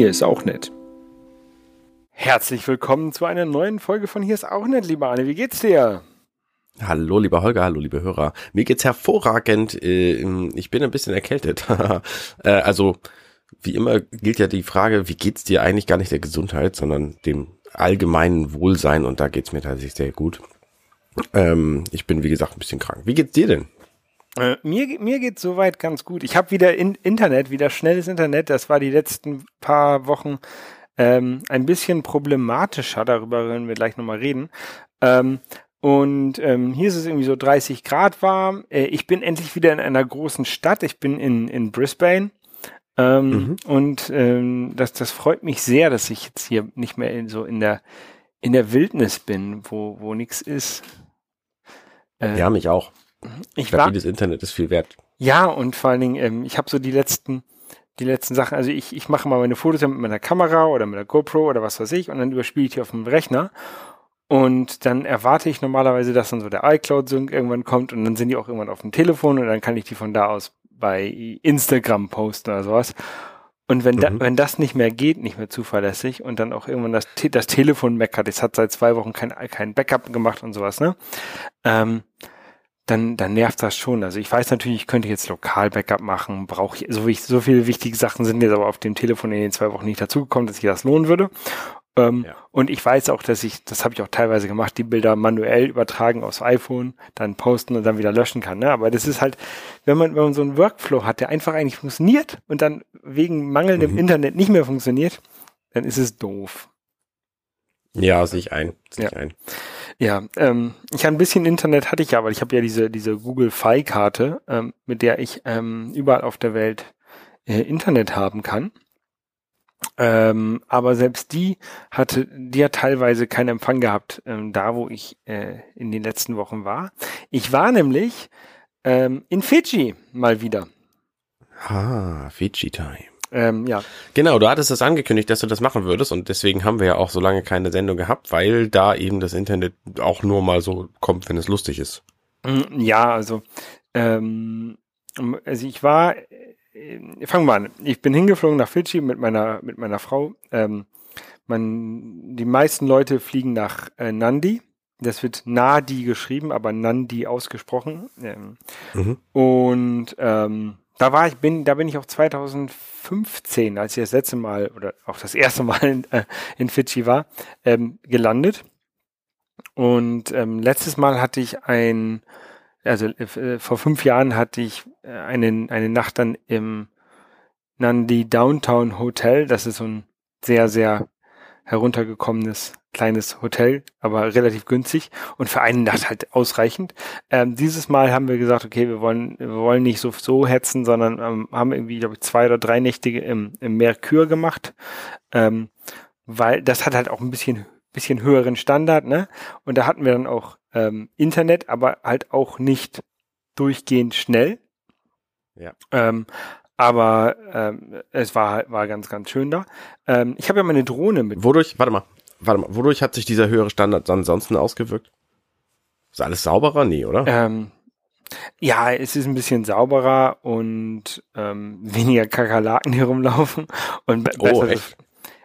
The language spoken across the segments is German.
Hier ist auch nett. Herzlich willkommen zu einer neuen Folge von Hier ist auch nett, lieber Anne. Wie geht's dir? Hallo, lieber Holger, hallo, liebe Hörer. Mir geht's hervorragend. Äh, ich bin ein bisschen erkältet. Äh, also, wie immer gilt ja die Frage, wie geht's dir eigentlich gar nicht der Gesundheit, sondern dem allgemeinen Wohlsein und da geht's mir tatsächlich sehr gut. Ähm, ich bin, wie gesagt, ein bisschen krank. Wie geht's dir denn? Äh, mir, mir geht's soweit ganz gut. Ich habe wieder in, Internet, wieder schnelles Internet. Das war die letzten paar Wochen ähm, ein bisschen problematischer. Darüber werden wir gleich nochmal reden. Ähm, und ähm, hier ist es irgendwie so 30 Grad warm. Äh, ich bin endlich wieder in einer großen Stadt. Ich bin in, in Brisbane. Ähm, mhm. Und ähm, das, das freut mich sehr, dass ich jetzt hier nicht mehr in, so in der in der Wildnis bin, wo, wo nichts ist. Äh, ja, mich auch. Ich, ich glaube, das Internet ist viel wert. Ja, und vor allen Dingen, ähm, ich habe so die letzten, die letzten Sachen, also ich, ich mache mal meine Fotos mit meiner Kamera oder mit der GoPro oder was weiß ich und dann überspiele ich die auf dem Rechner. Und dann erwarte ich normalerweise, dass dann so der iCloud-Sync irgendwann kommt und dann sind die auch irgendwann auf dem Telefon und dann kann ich die von da aus bei Instagram posten oder sowas. Und wenn, mhm. da, wenn das nicht mehr geht, nicht mehr zuverlässig und dann auch irgendwann das, das Telefon meckert, es hat seit zwei Wochen kein, kein Backup gemacht und sowas, ne? Ähm, dann, dann nervt das schon. Also ich weiß natürlich, ich könnte jetzt lokal Backup machen, brauche ich, so, so viele wichtige Sachen sind jetzt aber auf dem Telefon in den zwei Wochen nicht dazugekommen, dass ich das lohnen würde. Ähm, ja. Und ich weiß auch, dass ich, das habe ich auch teilweise gemacht, die Bilder manuell übertragen aufs iPhone, dann posten und dann wieder löschen kann. Ne? Aber das ist halt, wenn man, wenn man so einen Workflow hat, der einfach eigentlich funktioniert und dann wegen mangelndem mhm. Internet nicht mehr funktioniert, dann ist es doof. Ja, sehe ich ein. Sehe ja. ich ein. Ja, ähm, ich ein bisschen Internet hatte ich ja, weil ich habe ja diese diese Google Fi Karte, ähm, mit der ich ähm, überall auf der Welt äh, Internet haben kann. Ähm, aber selbst die hatte, die hat teilweise keinen Empfang gehabt, ähm, da wo ich äh, in den letzten Wochen war. Ich war nämlich ähm, in Fidschi mal wieder. Ah, Fidschi Time. Ähm, ja. Genau, du hattest das angekündigt, dass du das machen würdest und deswegen haben wir ja auch so lange keine Sendung gehabt, weil da eben das Internet auch nur mal so kommt, wenn es lustig ist. Mm, ja, also, ähm, also ich war, äh, fangen wir an. Ich bin hingeflogen nach Fidschi mit meiner mit meiner Frau. Ähm, man, die meisten Leute fliegen nach äh, Nandi. Das wird Nadi geschrieben, aber Nandi ausgesprochen. Ähm, mhm. Und ähm, da war ich, bin, da bin ich auch 2015, als ich das letzte Mal oder auch das erste Mal in, äh, in Fidschi war, ähm, gelandet. Und ähm, letztes Mal hatte ich ein, also äh, vor fünf Jahren hatte ich äh, eine, eine Nacht dann im Nandi Downtown Hotel. Das ist so ein sehr, sehr heruntergekommenes kleines Hotel, aber relativ günstig und für eine Nacht halt ausreichend. Ähm, dieses Mal haben wir gesagt, okay, wir wollen, wir wollen nicht so, so hetzen, sondern ähm, haben irgendwie, glaube ich, zwei oder drei Nächte im, im Merkur gemacht, ähm, weil das hat halt auch ein bisschen, bisschen höheren Standard, ne? Und da hatten wir dann auch ähm, Internet, aber halt auch nicht durchgehend schnell. Ja. Ähm, aber ähm, es war war ganz ganz schön da. Ähm, ich habe ja meine Drohne mit. Wodurch? Warte mal warte mal, wodurch hat sich dieser höhere Standard ansonsten ausgewirkt? Ist alles sauberer? Nee, oder? Ähm, ja, es ist ein bisschen sauberer und ähm, weniger Kakerlaken, die rumlaufen und be oh, besseres,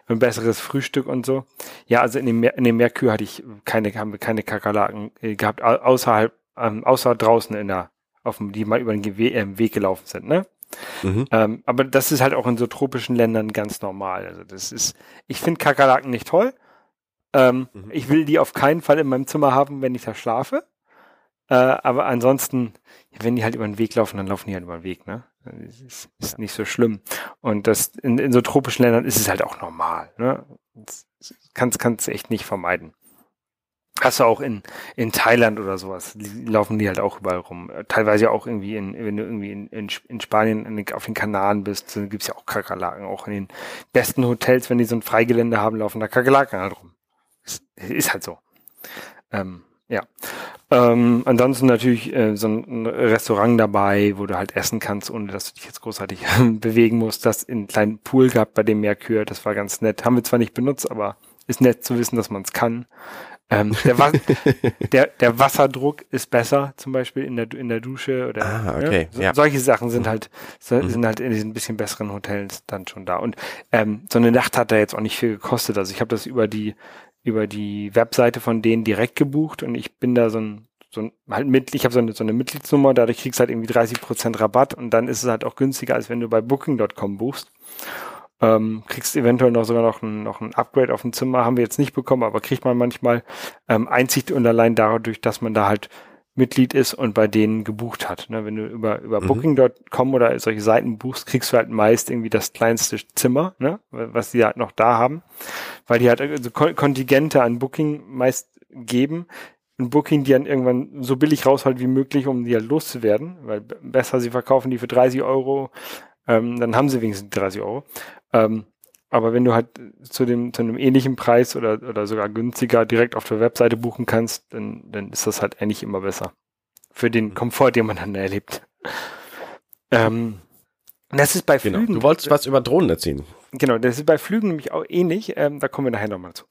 ein besseres Frühstück und so. Ja, also in dem, Mer in dem Merkur hatte ich keine, haben wir keine Kakerlaken äh, gehabt, außerhalb, ähm, außer draußen in der, auf dem, die mal über den Ge äh, Weg gelaufen sind, ne? Mhm. Ähm, aber das ist halt auch in so tropischen Ländern ganz normal. Also das ist, ich finde Kakerlaken nicht toll, ähm, mhm. Ich will die auf keinen Fall in meinem Zimmer haben, wenn ich da schlafe. Äh, aber ansonsten, wenn die halt über den Weg laufen, dann laufen die halt über den Weg, ne? Das ist, ist nicht so schlimm. Und das in, in so tropischen Ländern ist es halt auch normal, ne? Das kannst, kannst echt nicht vermeiden. Hast du auch in, in Thailand oder sowas, die, laufen die halt auch überall rum. Teilweise auch irgendwie in, wenn du irgendwie in, in, in Spanien in auf den Kanaren bist, dann gibt's ja auch Kakerlaken. Auch in den besten Hotels, wenn die so ein Freigelände haben, laufen da Kakerlaken halt rum. Ist halt so. Ähm, ja. Ähm, ansonsten natürlich äh, so ein Restaurant dabei, wo du halt essen kannst, ohne dass du dich jetzt großartig bewegen musst. Das in einen kleinen Pool gehabt bei dem Merkur, das war ganz nett. Haben wir zwar nicht benutzt, aber ist nett zu wissen, dass man es kann. Ähm, der, Was der, der Wasserdruck ist besser, zum Beispiel in der, in der Dusche oder ah, okay. ne? so, ja. solche Sachen sind halt so, Mhm. sind halt in diesen bisschen besseren Hotels dann schon da. Und ähm, so eine Nacht hat da jetzt auch nicht viel gekostet. Also ich habe das über die über die Webseite von denen direkt gebucht und ich bin da so ein so ein halt Mitglied, ich habe so eine, so eine Mitgliedsnummer, dadurch kriegst du halt irgendwie 30% Rabatt und dann ist es halt auch günstiger, als wenn du bei Booking.com buchst. Ähm, kriegst eventuell noch sogar noch ein, noch ein Upgrade auf dem Zimmer, haben wir jetzt nicht bekommen, aber kriegt man manchmal ähm, einzig und allein dadurch, dass man da halt Mitglied ist und bei denen gebucht hat. Ne? Wenn du über, über Mhm. Booking.com oder solche Seiten buchst, kriegst du halt meist irgendwie das kleinste Zimmer, ne? was die halt noch da haben, weil die halt also Kon- Kontingente an Booking meist geben. Ein Booking, die dann irgendwann so billig rausholt wie möglich, um die halt loszuwerden, weil besser sie verkaufen die für 30 Euro, ähm, dann haben sie wenigstens die 30 Euro. Ähm, aber wenn du halt zu dem, zu einem ähnlichen Preis oder, oder sogar günstiger direkt auf der Webseite buchen kannst, dann, dann ist das halt eigentlich immer besser. Für den Komfort, den man dann erlebt. Ähm, das ist bei Genau. Flügen. Du wolltest was über Drohnen erzählen. Genau, das ist bei Flügen nämlich auch ähnlich. Ähm, da kommen wir nachher nochmal zu.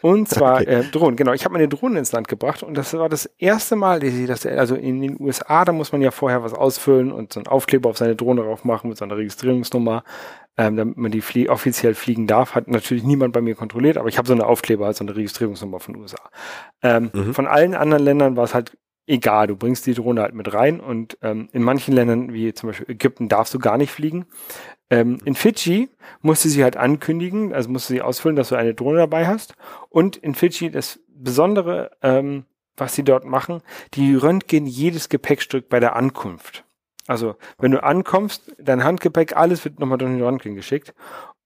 Und zwar Okay. äh, Drohnen. Genau, ich habe meine Drohnen ins Land gebracht und das war das erste Mal, dass ich das, also in den USA, da muss man ja vorher was ausfüllen und so einen Aufkleber auf seine Drohne drauf machen mit so einer Registrierungsnummer, ähm, damit man die flie offiziell fliegen darf. Hat natürlich niemand bei mir kontrolliert, aber ich habe so eine Aufkleber, also eine Registrierungsnummer von den USA. Ähm, Mhm. Von allen anderen Ländern war es halt egal. Du bringst die Drohne halt mit rein und ähm, in manchen Ländern, wie zum Beispiel Ägypten, darfst du gar nicht fliegen. Ähm, in Fidschi musst du sie halt ankündigen, also musst du sie ausfüllen, dass du eine Drohne dabei hast. Und in Fidschi das Besondere, ähm, was sie dort machen, die röntgen jedes Gepäckstück bei der Ankunft. Also wenn du ankommst, dein Handgepäck, alles wird nochmal durch den Röntgen geschickt.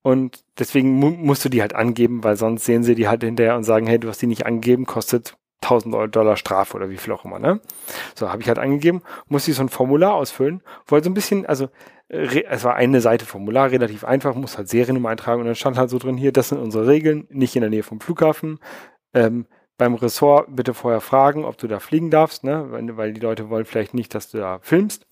Und deswegen mu musst du die halt angeben, weil sonst sehen sie die halt hinterher und sagen, hey, du hast die nicht angegeben, kostet 1000 Dollar Strafe oder wie viel auch immer, ne? So, habe ich halt angegeben, musste ich so ein Formular ausfüllen, wollte so ein bisschen, also äh, es war eine Seite Formular, relativ einfach, muss halt Seriennummer eintragen und dann stand halt so drin, hier, das sind unsere Regeln, nicht in der Nähe vom Flughafen. Ähm, beim Ressort bitte vorher fragen, ob du da fliegen darfst, ne? Weil, weil die Leute wollen vielleicht nicht, dass du da filmst.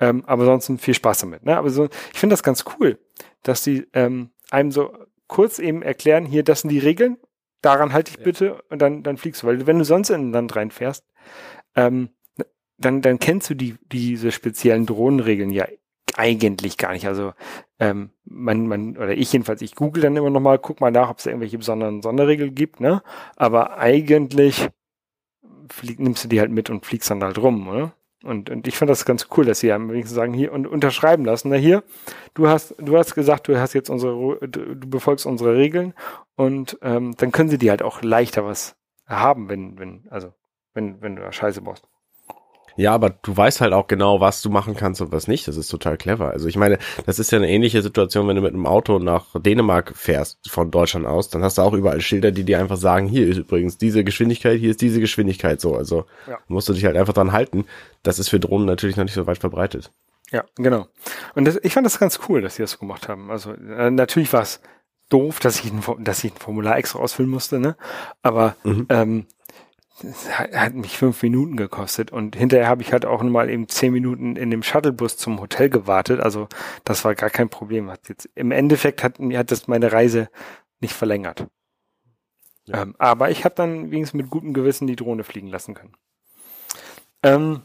Ähm, aber sonst viel Spaß damit. Ne? Aber so, ich finde das ganz cool, dass die ähm, einem so kurz eben erklären, hier, das sind die Regeln, daran halte ich bitte und dann, dann fliegst du. Weil wenn du sonst in ein Land reinfährst, ähm, dann, dann kennst du die, diese speziellen Drohnenregeln ja eigentlich gar nicht. Also ähm, man, man, oder ich jedenfalls, ich google dann immer nochmal, guck mal nach, ob es da irgendwelche besonderen Sonderregeln gibt, ne? Aber eigentlich flieg, nimmst du die halt mit und fliegst dann halt rum, oder? Und, und ich fand das ganz cool, dass sie am wenigsten sagen, hier und unterschreiben lassen. Na hier, du hast, du hast gesagt, du hast jetzt unsere, du befolgst unsere Regeln und ähm, dann können sie die halt auch leichter was haben, wenn, wenn, also wenn, wenn du da Scheiße baust. Ja, aber du weißt halt auch genau, was du machen kannst und was nicht. Das ist total clever. Also ich meine, das ist ja eine ähnliche Situation, wenn du mit einem Auto nach Dänemark fährst von Deutschland aus, dann hast du auch überall Schilder, die dir einfach sagen, hier ist übrigens diese Geschwindigkeit, hier ist diese Geschwindigkeit so. Also Ja. musst du dich halt einfach dran halten. Das ist für Drohnen natürlich noch nicht so weit verbreitet. Ja, genau. Und das, ich fand das ganz cool, dass sie das so gemacht haben. Also äh, natürlich war es doof, dass ich, ein, dass ich ein Formular extra ausfüllen musste, ne? Aber Mhm. ähm, es hat, mich fünf Minuten gekostet und hinterher habe ich halt auch mal eben zehn Minuten in dem Shuttlebus zum Hotel gewartet. Also das war gar kein Problem. Hat jetzt im Endeffekt hat mir hat das meine Reise nicht verlängert. Ja. Ähm, aber ich habe dann wenigstens mit gutem Gewissen die Drohne fliegen lassen können. Ähm,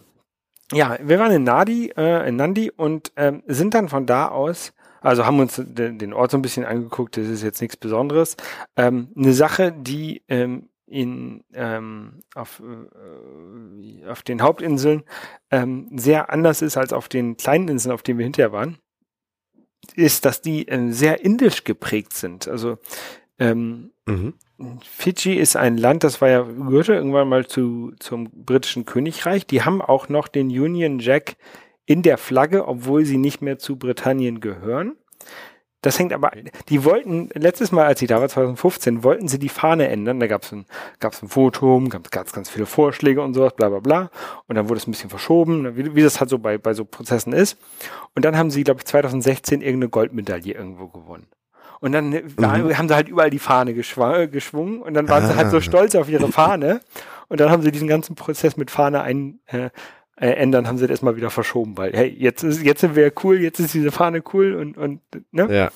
ja, wir waren in Nadi, äh, in Nandi und ähm, sind dann von da aus, also haben uns den, den Ort so ein bisschen angeguckt, das ist jetzt nichts Besonderes. Ähm, eine Sache, die ähm, in ähm, auf, äh, auf den Hauptinseln ähm, sehr anders ist als auf den kleinen Inseln, auf denen wir hinterher waren, ist, dass die äh, sehr indisch geprägt sind. Also ähm, Mhm. Fidschi ist ein Land, das war ja, gehörte irgendwann mal zu, zum britischen Königreich. Die haben auch noch den Union Jack in der Flagge, obwohl sie nicht mehr zu Britannien gehören. Das hängt aber, die wollten, letztes Mal, als ich da war, 2015, wollten sie die Fahne ändern. Da gab es ein, gab's ein Foto, gab es ganz, ganz viele Vorschläge und sowas, bla bla bla. Und dann wurde es ein bisschen verschoben, wie, wie das halt so bei, bei so Prozessen ist. Und dann haben sie, glaube ich, 2016 irgendeine Goldmedaille irgendwo gewonnen. Und dann äh, Mhm. haben sie halt überall die Fahne äh, geschwungen und dann waren sie halt so Ah. stolz auf ihre Fahne. Und dann haben sie diesen ganzen Prozess mit Fahne ein, äh, äh, ändern, haben sie das erstmal wieder verschoben, weil, hey, jetzt ist, jetzt sind wir cool, jetzt ist diese Fahne cool und, und, ne? Ja.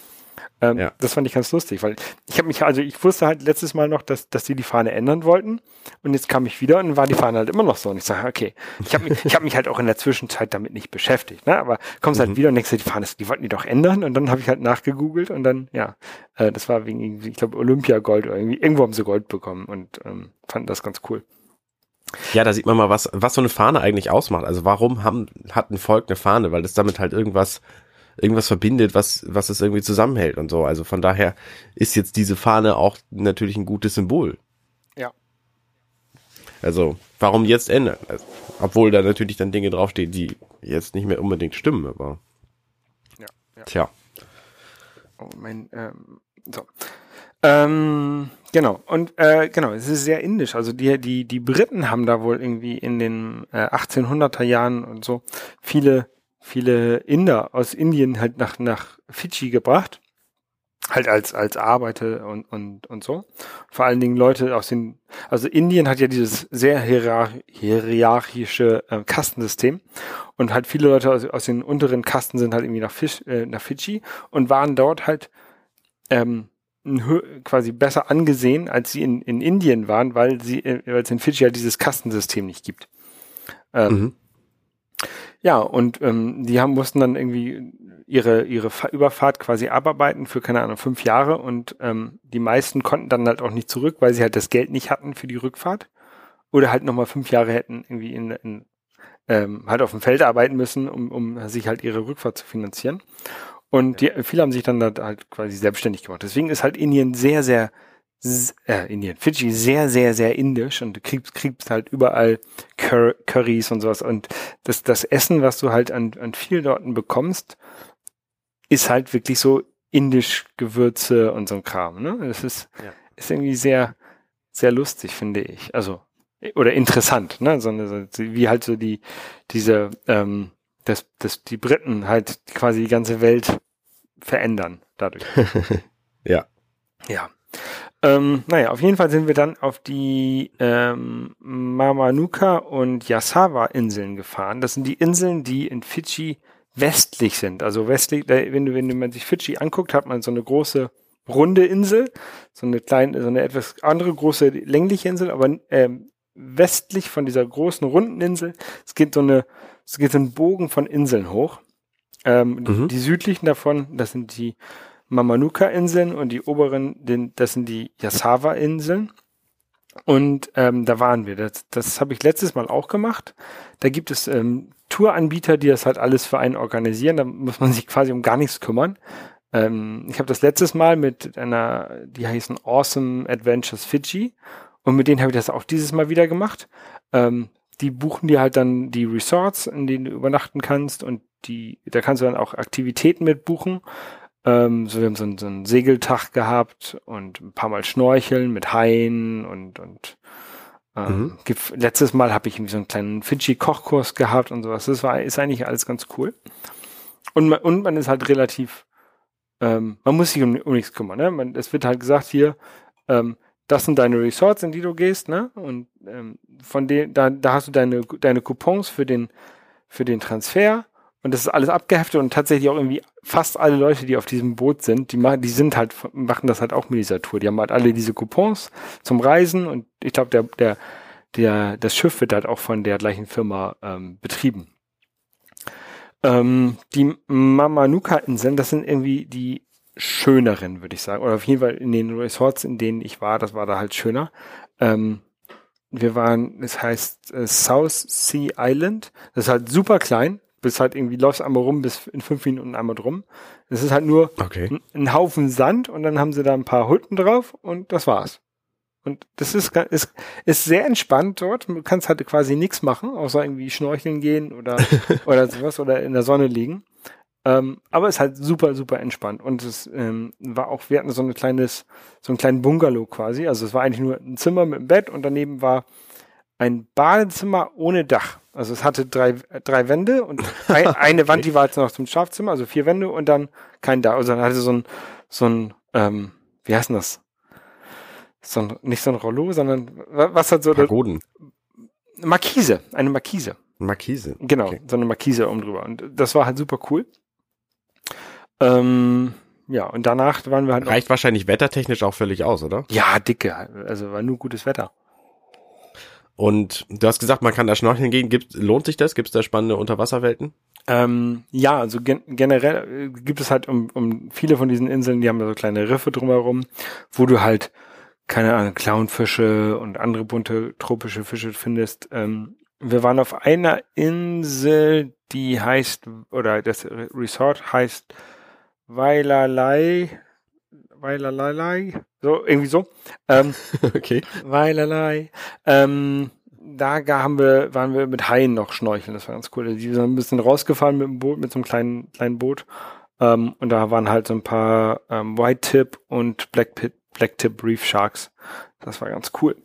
Ähm, ja. Das fand ich ganz lustig, weil ich habe mich, also ich wusste halt letztes Mal noch, dass, dass die die Fahne ändern wollten und jetzt kam ich wieder und war die Fahne halt immer noch so und ich sage, okay, ich habe mich, ich habe mich halt auch in der Zwischenzeit damit nicht beschäftigt, ne? aber kommst halt mhm. halt wieder und denkst, die Fahne, die wollten die doch ändern und dann habe ich halt nachgegoogelt und dann, ja, äh, das war wegen ich glaube Olympia-Gold oder irgendwie, irgendwo haben sie Gold bekommen und ähm, fanden das ganz cool. Ja, da sieht man mal, was, was so eine Fahne eigentlich ausmacht. Also warum haben, hat ein Volk eine Fahne? Weil das damit halt irgendwas irgendwas verbindet, was, was es irgendwie zusammenhält und so. Also von daher ist jetzt diese Fahne auch natürlich ein gutes Symbol. Ja. Also, warum jetzt ändern? Also, obwohl da natürlich dann Dinge draufstehen, die jetzt nicht mehr unbedingt stimmen, aber. Ja. ja. Tja. Oh, mein, ähm, so. Ähm, genau. Und äh, genau, es ist sehr indisch. Also die, die, die Briten haben da wohl irgendwie in den äh, 1800er Jahren und so viele viele Inder aus Indien halt nach, nach Fidschi gebracht. Halt als, als Arbeiter und, und, und so. Vor allen Dingen Leute aus den, also Indien hat ja dieses sehr hierarchische äh, Kastensystem. Und halt viele Leute aus, aus den unteren Kasten sind halt irgendwie nach, Fisch, äh, nach Fidschi und waren dort halt, ähm, quasi besser angesehen, als sie in, in Indien waren, weil sie, äh, weil es in Fidschi halt dieses Kastensystem nicht gibt. Ähm, mhm. Ja, und ähm, die haben mussten dann irgendwie ihre ihre Überfahrt quasi abarbeiten für keine Ahnung fünf Jahre und ähm, die meisten konnten dann halt auch nicht zurück, weil sie halt das Geld nicht hatten für die Rückfahrt oder halt nochmal fünf Jahre hätten irgendwie in, in ähm, halt auf dem Feld arbeiten müssen, um, um sich halt ihre Rückfahrt zu finanzieren. Und die, viele haben sich dann halt quasi selbstständig gemacht. Deswegen ist halt Indien sehr, sehr äh, Indien, Fidschi sehr, sehr, sehr indisch und du kriegst, kriegst halt überall Cur Currys und sowas. Und das, das Essen, was du halt an, an vielen Orten bekommst, ist halt wirklich so indisch Gewürze und so ein Kram. Ne? Das ist, ja. ist irgendwie sehr, sehr lustig, finde ich. Also, oder interessant, ne? So, eine, so wie halt so die, diese, ähm, dass, dass die Briten halt quasi die ganze Welt verändern dadurch. ja. Ja. Ähm, naja, auf jeden Fall sind wir dann auf die ähm, Mamanuka und Yasawa-Inseln gefahren. Das sind die Inseln, die in Fidschi westlich sind. Also westlich, wenn du, wenn man sich Fidschi anguckt, hat man so eine große runde Insel, so eine kleine, so eine etwas andere große längliche Insel, aber ähm, westlich von dieser großen runden Insel, es geht so eine, es geht so ein Bogen von Inseln hoch. Ähm, mhm. Die südlichen davon, das sind die Mamanuka-Inseln und die oberen, den, das sind die Yasawa-Inseln. Und ähm, da waren wir. Das, das habe ich letztes Mal auch gemacht. Da gibt es ähm, Touranbieter, die das halt alles für einen organisieren. Da muss man sich quasi um gar nichts kümmern. Ähm, ich habe das letztes Mal mit einer, die heißen Awesome Adventures Fiji. Und mit denen habe ich das auch dieses Mal wieder gemacht. Ähm, die buchen dir halt dann die Resorts, in denen du übernachten kannst und die, da kannst du dann auch Aktivitäten mit buchen. Ähm, so, wir haben so, einen, so einen Segeltag gehabt und ein paar Mal Schnorcheln mit Haien und, und ähm, mhm. letztes Mal habe ich irgendwie so einen kleinen Fidschi-Kochkurs gehabt und sowas. Das war, ist eigentlich alles ganz cool. Und man, und man ist halt relativ, ähm, man muss sich um, um nichts kümmern. Ne? Man, es wird halt gesagt hier, ähm, das sind deine Resorts, in die du gehst, ne? Und ähm, von denen, da, da hast du deine, deine Coupons für den, für den Transfer und das ist alles abgeheftet und tatsächlich auch irgendwie fast alle Leute, die auf diesem Boot sind, die machen, die sind halt, machen das halt auch mit dieser Tour. Die haben halt alle diese Coupons zum Reisen und ich glaube, der, der, der, das Schiff wird halt auch von der gleichen Firma ähm, betrieben. Ähm, die Mamanuka-Inseln, das sind irgendwie die schöneren, würde ich sagen. Oder auf jeden Fall in den Resorts, in denen ich war, das war da halt schöner. Ähm, wir waren, es heißt äh, South Sea Island. Das ist halt super klein bis halt irgendwie läufst einmal rum, bis in fünf Minuten einmal drum. Es ist halt nur okay. ein, ein, Haufen Sand und dann haben sie da ein paar Hütten drauf und das war's. Und das ist, ist, ist sehr entspannt dort. Du kannst halt quasi nichts machen, außer irgendwie schnorcheln gehen oder, oder sowas oder in der Sonne liegen. Ähm, aber es ist halt super, super entspannt. Und es ähm, war auch, wir hatten so ein kleines, so einen kleinen Bungalow quasi. Also es war eigentlich nur ein Zimmer mit einem Bett und daneben war ein Badezimmer ohne Dach. Also es hatte drei, drei Wände und ein, eine Wand, die war jetzt noch zum Schlafzimmer, also vier Wände und dann kein Dach. Also dann hatte so ein, so ein, ähm, wie heißt denn das? So ein, nicht so ein Rollo, sondern was hat so Pagoden. Markise, eine Markise. Markise. Genau, okay. so eine Markise oben drüber. Und das war halt super cool. Ähm, ja, und danach waren wir halt. Reicht wahrscheinlich wettertechnisch auch völlig aus, oder? Ja, dicke. Also war nur gutes Wetter. Und du hast gesagt, man kann da schnorcheln gehen. Gibt, lohnt sich das? Gibt es da spannende Unterwasserwelten? Ähm, ja, also gen generell äh, gibt es halt um, um viele von diesen Inseln, die haben da so kleine Riffe drumherum, wo du halt, keine Ahnung, Clownfische und andere bunte tropische Fische findest. Ähm, wir waren auf einer Insel, die heißt, oder das Resort heißt Weilerlei, Weilerlei, so, irgendwie so. Ähm, okay. Weilerlei. Ähm, da haben wir, waren wir mit Haien noch schnorcheln, das war ganz cool. Die sind ein bisschen rausgefahren mit dem Boot, mit so einem kleinen, kleinen Boot. Ähm, und da waren halt so ein paar ähm, White Tip und Black, Pit, Black Tip Reef Sharks. Das war ganz cool.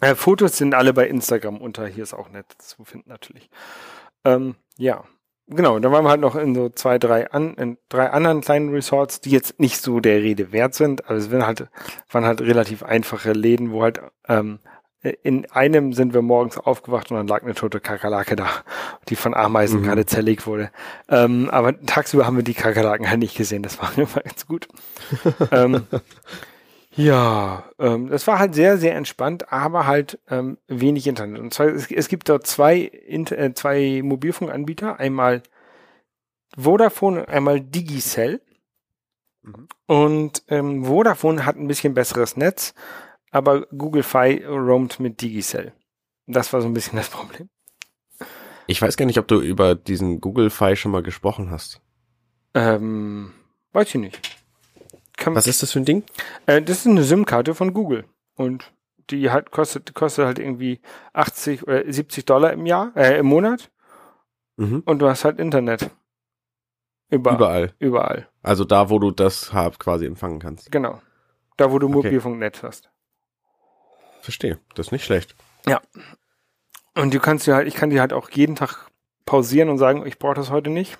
Äh, Fotos sind alle bei Instagram unter, hier ist auch nett zu finden natürlich. Ähm, ja, genau, dann waren wir halt noch in so zwei, drei, an, in drei anderen kleinen Resorts, die jetzt nicht so der Rede wert sind, aber es waren halt, waren halt relativ einfache Läden, wo halt ähm, in einem sind wir morgens aufgewacht und dann lag eine tote Kakerlake da, die von Ameisen mhm. gerade zerlegt wurde. Ähm, aber tagsüber haben wir die Kakerlaken halt nicht gesehen, das war immer ganz gut. ähm, ja, ähm, das war halt sehr, sehr entspannt, aber halt ähm, wenig Internet. Und zwar, es, es gibt dort zwei, Inter äh, zwei Mobilfunkanbieter, einmal Vodafone und einmal Digicell. Mhm. Und ähm, Vodafone hat ein bisschen besseres Netz, aber Google Fi roamt mit Digicell. Das war so ein bisschen das Problem. Ich weiß gar nicht, ob du über diesen Google Fi schon mal gesprochen hast. Ähm, weiß ich nicht. Kann Was ist das für ein Ding? Äh, das ist eine SIM-Karte von Google. Und die halt kostet, kostet halt irgendwie 80 oder 70 Dollar im Jahr, äh, im Monat. Mhm. Und du hast halt Internet. Überall. Überall. Überall. Also da, wo du das hab, quasi empfangen kannst. Genau. Da, wo du okay. Mobilfunknetz hast. Verstehe. Das ist nicht schlecht. Ja. Und du kannst dir halt, ich kann dir halt auch jeden Tag pausieren und sagen, ich brauche das heute nicht.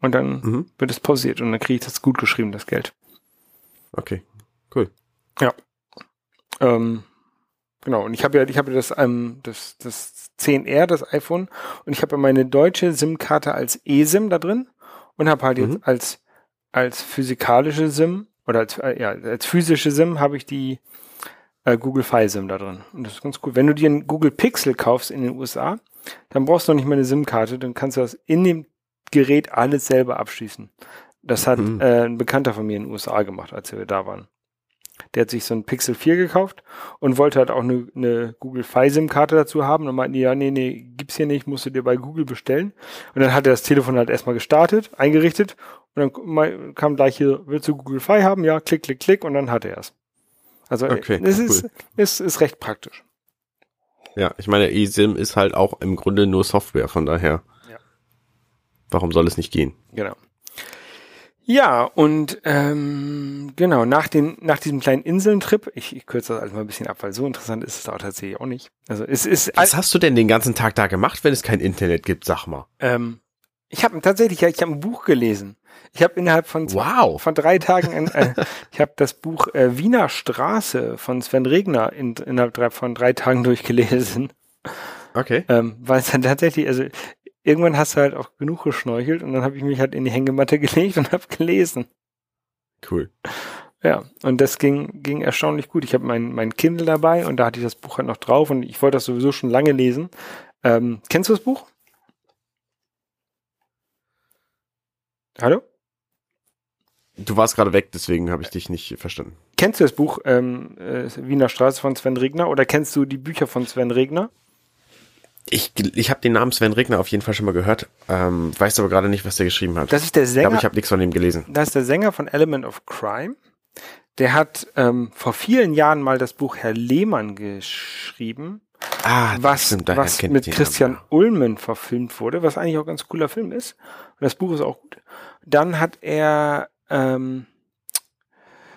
Und dann mhm. wird es pausiert und dann kriege ich das gut geschrieben, das Geld. Okay, cool. Ja. Ähm, genau, und ich habe ja, ich habe das, ähm, das, das 10R, das iPhone, und ich habe ja meine deutsche SIM-Karte als eSIM da drin und habe halt mhm. jetzt als, als physikalische SIM oder als, äh, ja, als physische SIM habe ich die äh, Google Fi SIM da drin. Und das ist ganz cool. Wenn du dir einen Google Pixel kaufst in den USA, dann brauchst du noch nicht mal eine SIM-Karte, dann kannst du das in dem Gerät alles selber abschließen. Das hat mhm. äh, ein Bekannter von mir in den USA gemacht, als wir da waren. Der hat sich so ein Pixel 4 gekauft und wollte halt auch eine, eine Google Fi SIM-Karte dazu haben und meinten, ja, nee, nee, gibt's hier nicht, musst du dir bei Google bestellen. Und dann hat er das Telefon halt erstmal gestartet, eingerichtet und dann kam gleich hier, willst du Google Fi haben? Ja, klick, klick, klick und dann hatte er es. Also okay, es cool. ist, ist, ist recht praktisch. Ja, ich meine, eSIM ist halt auch im Grunde nur Software, von daher. Ja. Warum soll es nicht gehen? Genau. Ja, und ähm, genau, nach, den, nach diesem kleinen Inselntrip, ich, ich kürze das alles mal ein bisschen ab, weil so interessant ist es auch tatsächlich auch nicht. Also es ist. Was hast du denn den ganzen Tag da gemacht, wenn es kein Internet gibt, sag mal? Ähm, ich habe tatsächlich, ich habe ein Buch gelesen. Ich habe innerhalb von zwei, wow. von drei Tagen, äh, ich habe das Buch äh, Wiener Straße von Sven Regner in, innerhalb von drei Tagen durchgelesen. Okay. Ähm, weil es dann tatsächlich, also irgendwann hast du halt auch genug geschnorchelt und dann habe ich mich halt in die Hängematte gelegt und habe gelesen. Cool. Ja, und das ging, ging erstaunlich gut. Ich habe mein, mein Kindle dabei und da hatte ich das Buch halt noch drauf und ich wollte das sowieso schon lange lesen. Ähm, kennst du das Buch? Hallo? Du warst gerade weg, deswegen habe ich dich nicht verstanden. Kennst du das Buch ähm, äh, Wiener Straße von Sven Regner oder kennst du die Bücher von Sven Regner? Ich, ich habe den Namen Sven Regner auf jeden Fall schon mal gehört, ähm, weiß aber gerade nicht, was der geschrieben hat. Das ist der Sänger. Ich glaube, ich habe nichts von ihm gelesen. Das ist der Sänger von Element of Crime. Der hat ähm, vor vielen Jahren mal das Buch Herr Lehmann geschrieben, ah, was, stimmt, was mit Christian Namen. Ullmann verfilmt wurde, was eigentlich auch ein ganz cooler Film ist. Und das Buch ist auch gut. Dann hat er, ähm,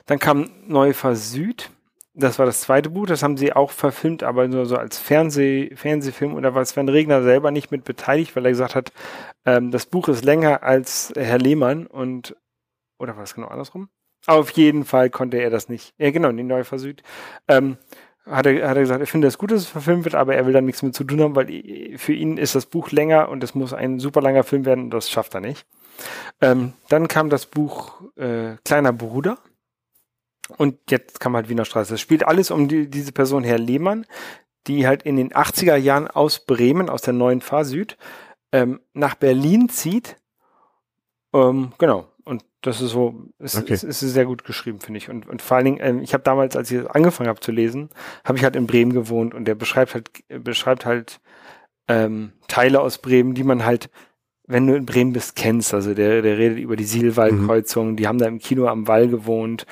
dann kam Neufer Süd das war das zweite Buch, das haben sie auch verfilmt, aber nur so als Fernseh, Fernsehfilm oder war Sven Regner selber nicht mit beteiligt, weil er gesagt hat, ähm, das Buch ist länger als Herr Lehmann und oder war es genau andersrum? Auf jeden Fall konnte er das nicht. Ja, genau, die neue Süd. Ähm, hat er, hat er gesagt, er findet es gut, dass es verfilmt wird, aber er will da nichts mit zu tun haben, weil für ihn ist das Buch länger und es muss ein super langer Film werden und das schafft er nicht. Ähm, dann kam das Buch äh, Kleiner Bruder. Und jetzt kam halt Wiener Straße. Es spielt alles um die, diese Person Herr Lehmann, die halt in den 80er Jahren aus Bremen, aus der neuen Fahr Süd, ähm, nach Berlin zieht. Ähm, genau. Und das ist so, es, Okay. es, es ist sehr gut geschrieben, finde ich. Und, und vor allen Dingen, ähm, ich habe damals, als ich angefangen habe zu lesen, habe ich halt in Bremen gewohnt und der beschreibt halt, beschreibt halt ähm, Teile aus Bremen, die man halt, wenn du in Bremen bist, kennst. Also der, der redet über die Sielwaldkreuzung, die haben da im Kino am Wall gewohnt.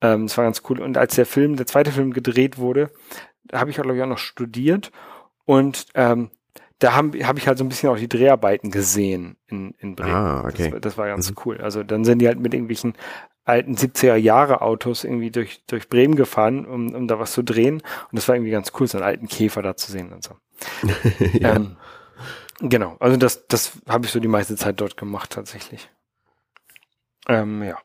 Ähm, das war ganz cool. Und als der Film, der zweite Film gedreht wurde, habe ich glaube ich, auch noch studiert. Und ähm, da habe hab ich halt so ein bisschen auch die Dreharbeiten gesehen in, in Bremen. Ah, okay. Das, war- das war ganz Mhm. cool. Also dann sind die halt mit irgendwelchen alten 70er Jahre Autos irgendwie durch, durch Bremen gefahren, um, um da was zu drehen. Und das war irgendwie ganz cool, so einen alten Käfer da zu sehen und so. ja. Ähm, genau, also das, das habe ich so die meiste Zeit dort gemacht tatsächlich. Ähm, ja.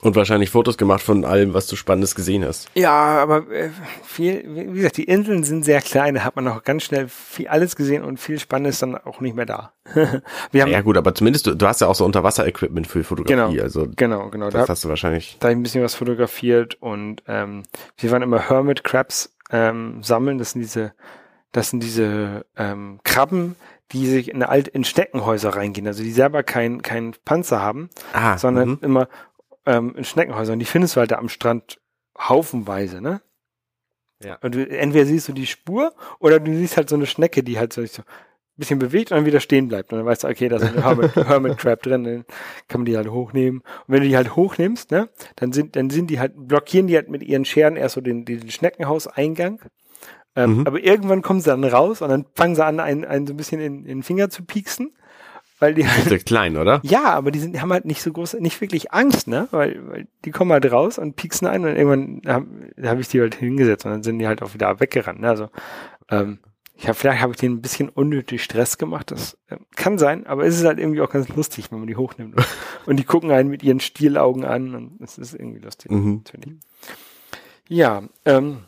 Und wahrscheinlich Fotos gemacht von allem, was du Spannendes gesehen hast. Ja, aber äh, viel, wie gesagt, die Inseln sind sehr klein, da hat man auch ganz schnell viel alles gesehen und viel Spannendes dann auch nicht mehr da. Wir haben Ja gut, aber zumindest, du, du hast ja auch so Unterwasser-Equipment für Fotografie, Genau. also genau, genau, da, das hast du wahrscheinlich. da hab ich ein bisschen was fotografiert und ähm, wir waren immer Hermit Crabs ähm, sammeln. Das sind diese, das sind diese ähm, Krabben, die sich in alt in Schneckenhäuser reingehen, also die selber kein kein Panzer haben, Ah, sondern mhm. immer ähm, in Schneckenhäusern. Die findest du halt da am Strand haufenweise, ne? Ja. Und du, entweder siehst du die Spur oder du siehst halt so eine Schnecke, die halt so, so ein bisschen bewegt und dann wieder stehen bleibt. Und dann weißt du, okay, da ist ein Hermit, Hermit Crab drin, dann kann man die halt hochnehmen. Und wenn du die halt hochnimmst, ne, dann sind, dann sind die halt, blockieren die halt mit ihren Scheren erst so den, den Schneckenhauseingang. Ähm, Mhm. Aber irgendwann kommen sie dann raus und dann fangen sie an, einen, einen so ein bisschen in, in den Finger zu pieksen. Weil die halt, Sehr klein, oder? ja, aber die sind, haben halt nicht so groß, nicht wirklich Angst, ne? Weil, weil die kommen halt raus und pieksen ein und irgendwann habe hab ich die halt hingesetzt und dann sind die halt auch wieder weggerannt. Ne? Also ähm, ich habe vielleicht habe ich denen ein bisschen unnötig Stress gemacht. Das äh, kann sein, aber es ist halt irgendwie auch ganz lustig, wenn man die hochnimmt. Und, und die gucken einen mit ihren Stielaugen an und es ist irgendwie lustig. Mhm. Natürlich. Ja, ähm,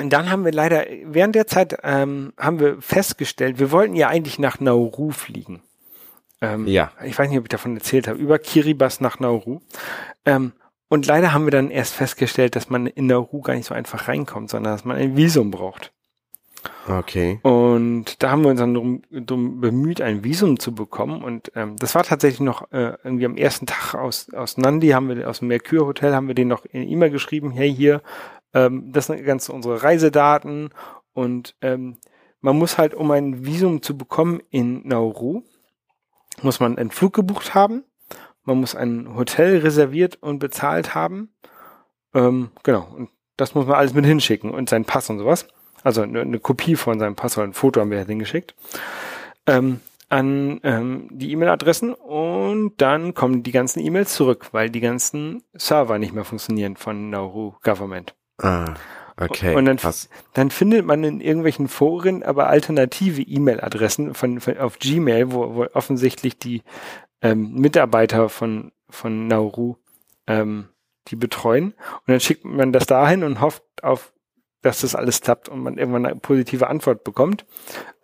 und dann haben wir leider, während der Zeit ähm, haben wir festgestellt, wir wollten ja eigentlich nach Nauru fliegen. Ähm, Ja. Ich weiß nicht, ob ich davon erzählt habe, über Kiribati nach Nauru. Ähm, und leider haben wir dann erst festgestellt, dass man in Nauru gar nicht so einfach reinkommt, sondern dass man ein Visum braucht. Okay. Und da haben wir uns dann drum, drum bemüht, ein Visum zu bekommen. Und ähm, das war tatsächlich noch äh, irgendwie am ersten Tag aus, aus Nandi, haben wir aus dem Mercure Hotel, haben wir denen noch eine E-Mail geschrieben, hey hier, ähm, das sind ganz unsere Reisedaten. Und ähm, man muss halt, um ein Visum zu bekommen in Nauru, muss man einen Flug gebucht haben, man muss ein Hotel reserviert und bezahlt haben. Ähm, genau, und das muss man alles mit hinschicken und seinen Pass und sowas. Also eine, eine Kopie von seinem Pass oder ein Foto haben wir halt hingeschickt. Ähm, an ähm, die E-Mail-Adressen und dann kommen die ganzen E-Mails zurück, weil die ganzen Server nicht mehr funktionieren von Nauru Government. Ah, okay. Und dann, dann findet man in irgendwelchen Foren aber alternative E-Mail-Adressen von, von auf Gmail, wo, wo offensichtlich die ähm, Mitarbeiter von von Nauru ähm, die betreuen. Und dann schickt man das dahin und hofft auf, dass das alles klappt und man irgendwann eine positive Antwort bekommt.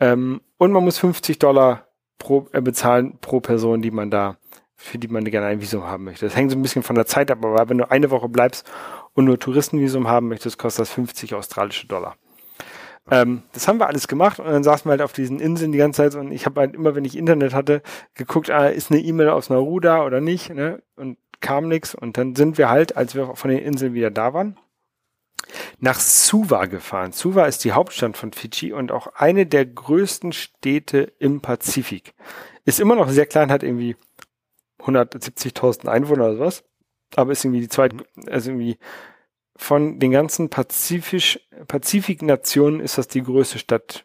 Ähm, und man muss 50 Dollar pro, äh, bezahlen pro Person, die man da, für die man gerne ein Visum haben möchte. Das hängt so ein bisschen von der Zeit ab, aber wenn du eine Woche bleibst und nur Touristenvisum haben möchtest, kostet das 50 australische Dollar. Ähm, das haben wir alles gemacht und dann saßen wir halt auf diesen Inseln die ganze Zeit und ich habe halt immer, wenn ich Internet hatte, geguckt, ah, ist eine E-Mail aus Nauru da oder nicht, ne? Und kam nichts und dann sind wir halt, als wir von den Inseln wieder da waren, nach Suva gefahren. Suva ist die Hauptstadt von Fidschi und auch eine der größten Städte im Pazifik. Ist immer noch sehr klein, hat irgendwie 170.000 Einwohner oder sowas, aber ist irgendwie die zweite, also irgendwie von den ganzen Pazifisch, Pazifiknationen ist das die größte Stadt.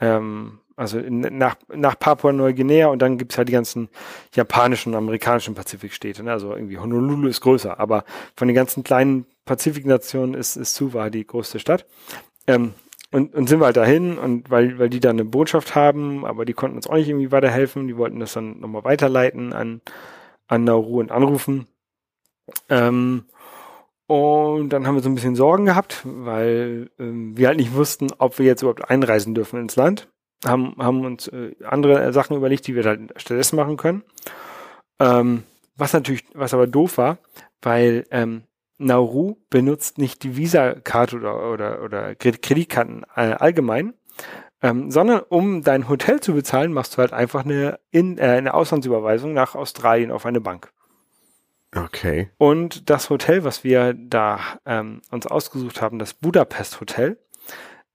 Ähm, also in, nach, nach Papua-Neuguinea und dann gibt's halt die ganzen japanischen und amerikanischen Pazifikstädte. Ne? Also irgendwie Honolulu ist größer, aber von den ganzen kleinen Pazifiknationen ist, ist Suva die größte Stadt. Ähm, und, und sind wir halt dahin und weil, weil die da eine Botschaft haben, aber die konnten uns auch nicht irgendwie weiterhelfen, die wollten das dann nochmal weiterleiten an, an Nauru und anrufen. Ähm, und dann haben wir so ein bisschen Sorgen gehabt, weil ähm, wir halt nicht wussten, ob wir jetzt überhaupt einreisen dürfen ins Land. haben, haben uns äh, andere Sachen überlegt, die wir halt stattdessen machen können. Ähm, was natürlich, was aber doof war, weil ähm, Nauru benutzt nicht die Visa-Karte oder, oder, oder Kreditkarten äh, allgemein, ähm, sondern um dein Hotel zu bezahlen, machst du halt einfach eine, in, äh, eine Auslandsüberweisung nach Australien auf eine Bank. Okay. Und das Hotel, was wir da ähm, uns ausgesucht haben, das Budapest Hotel,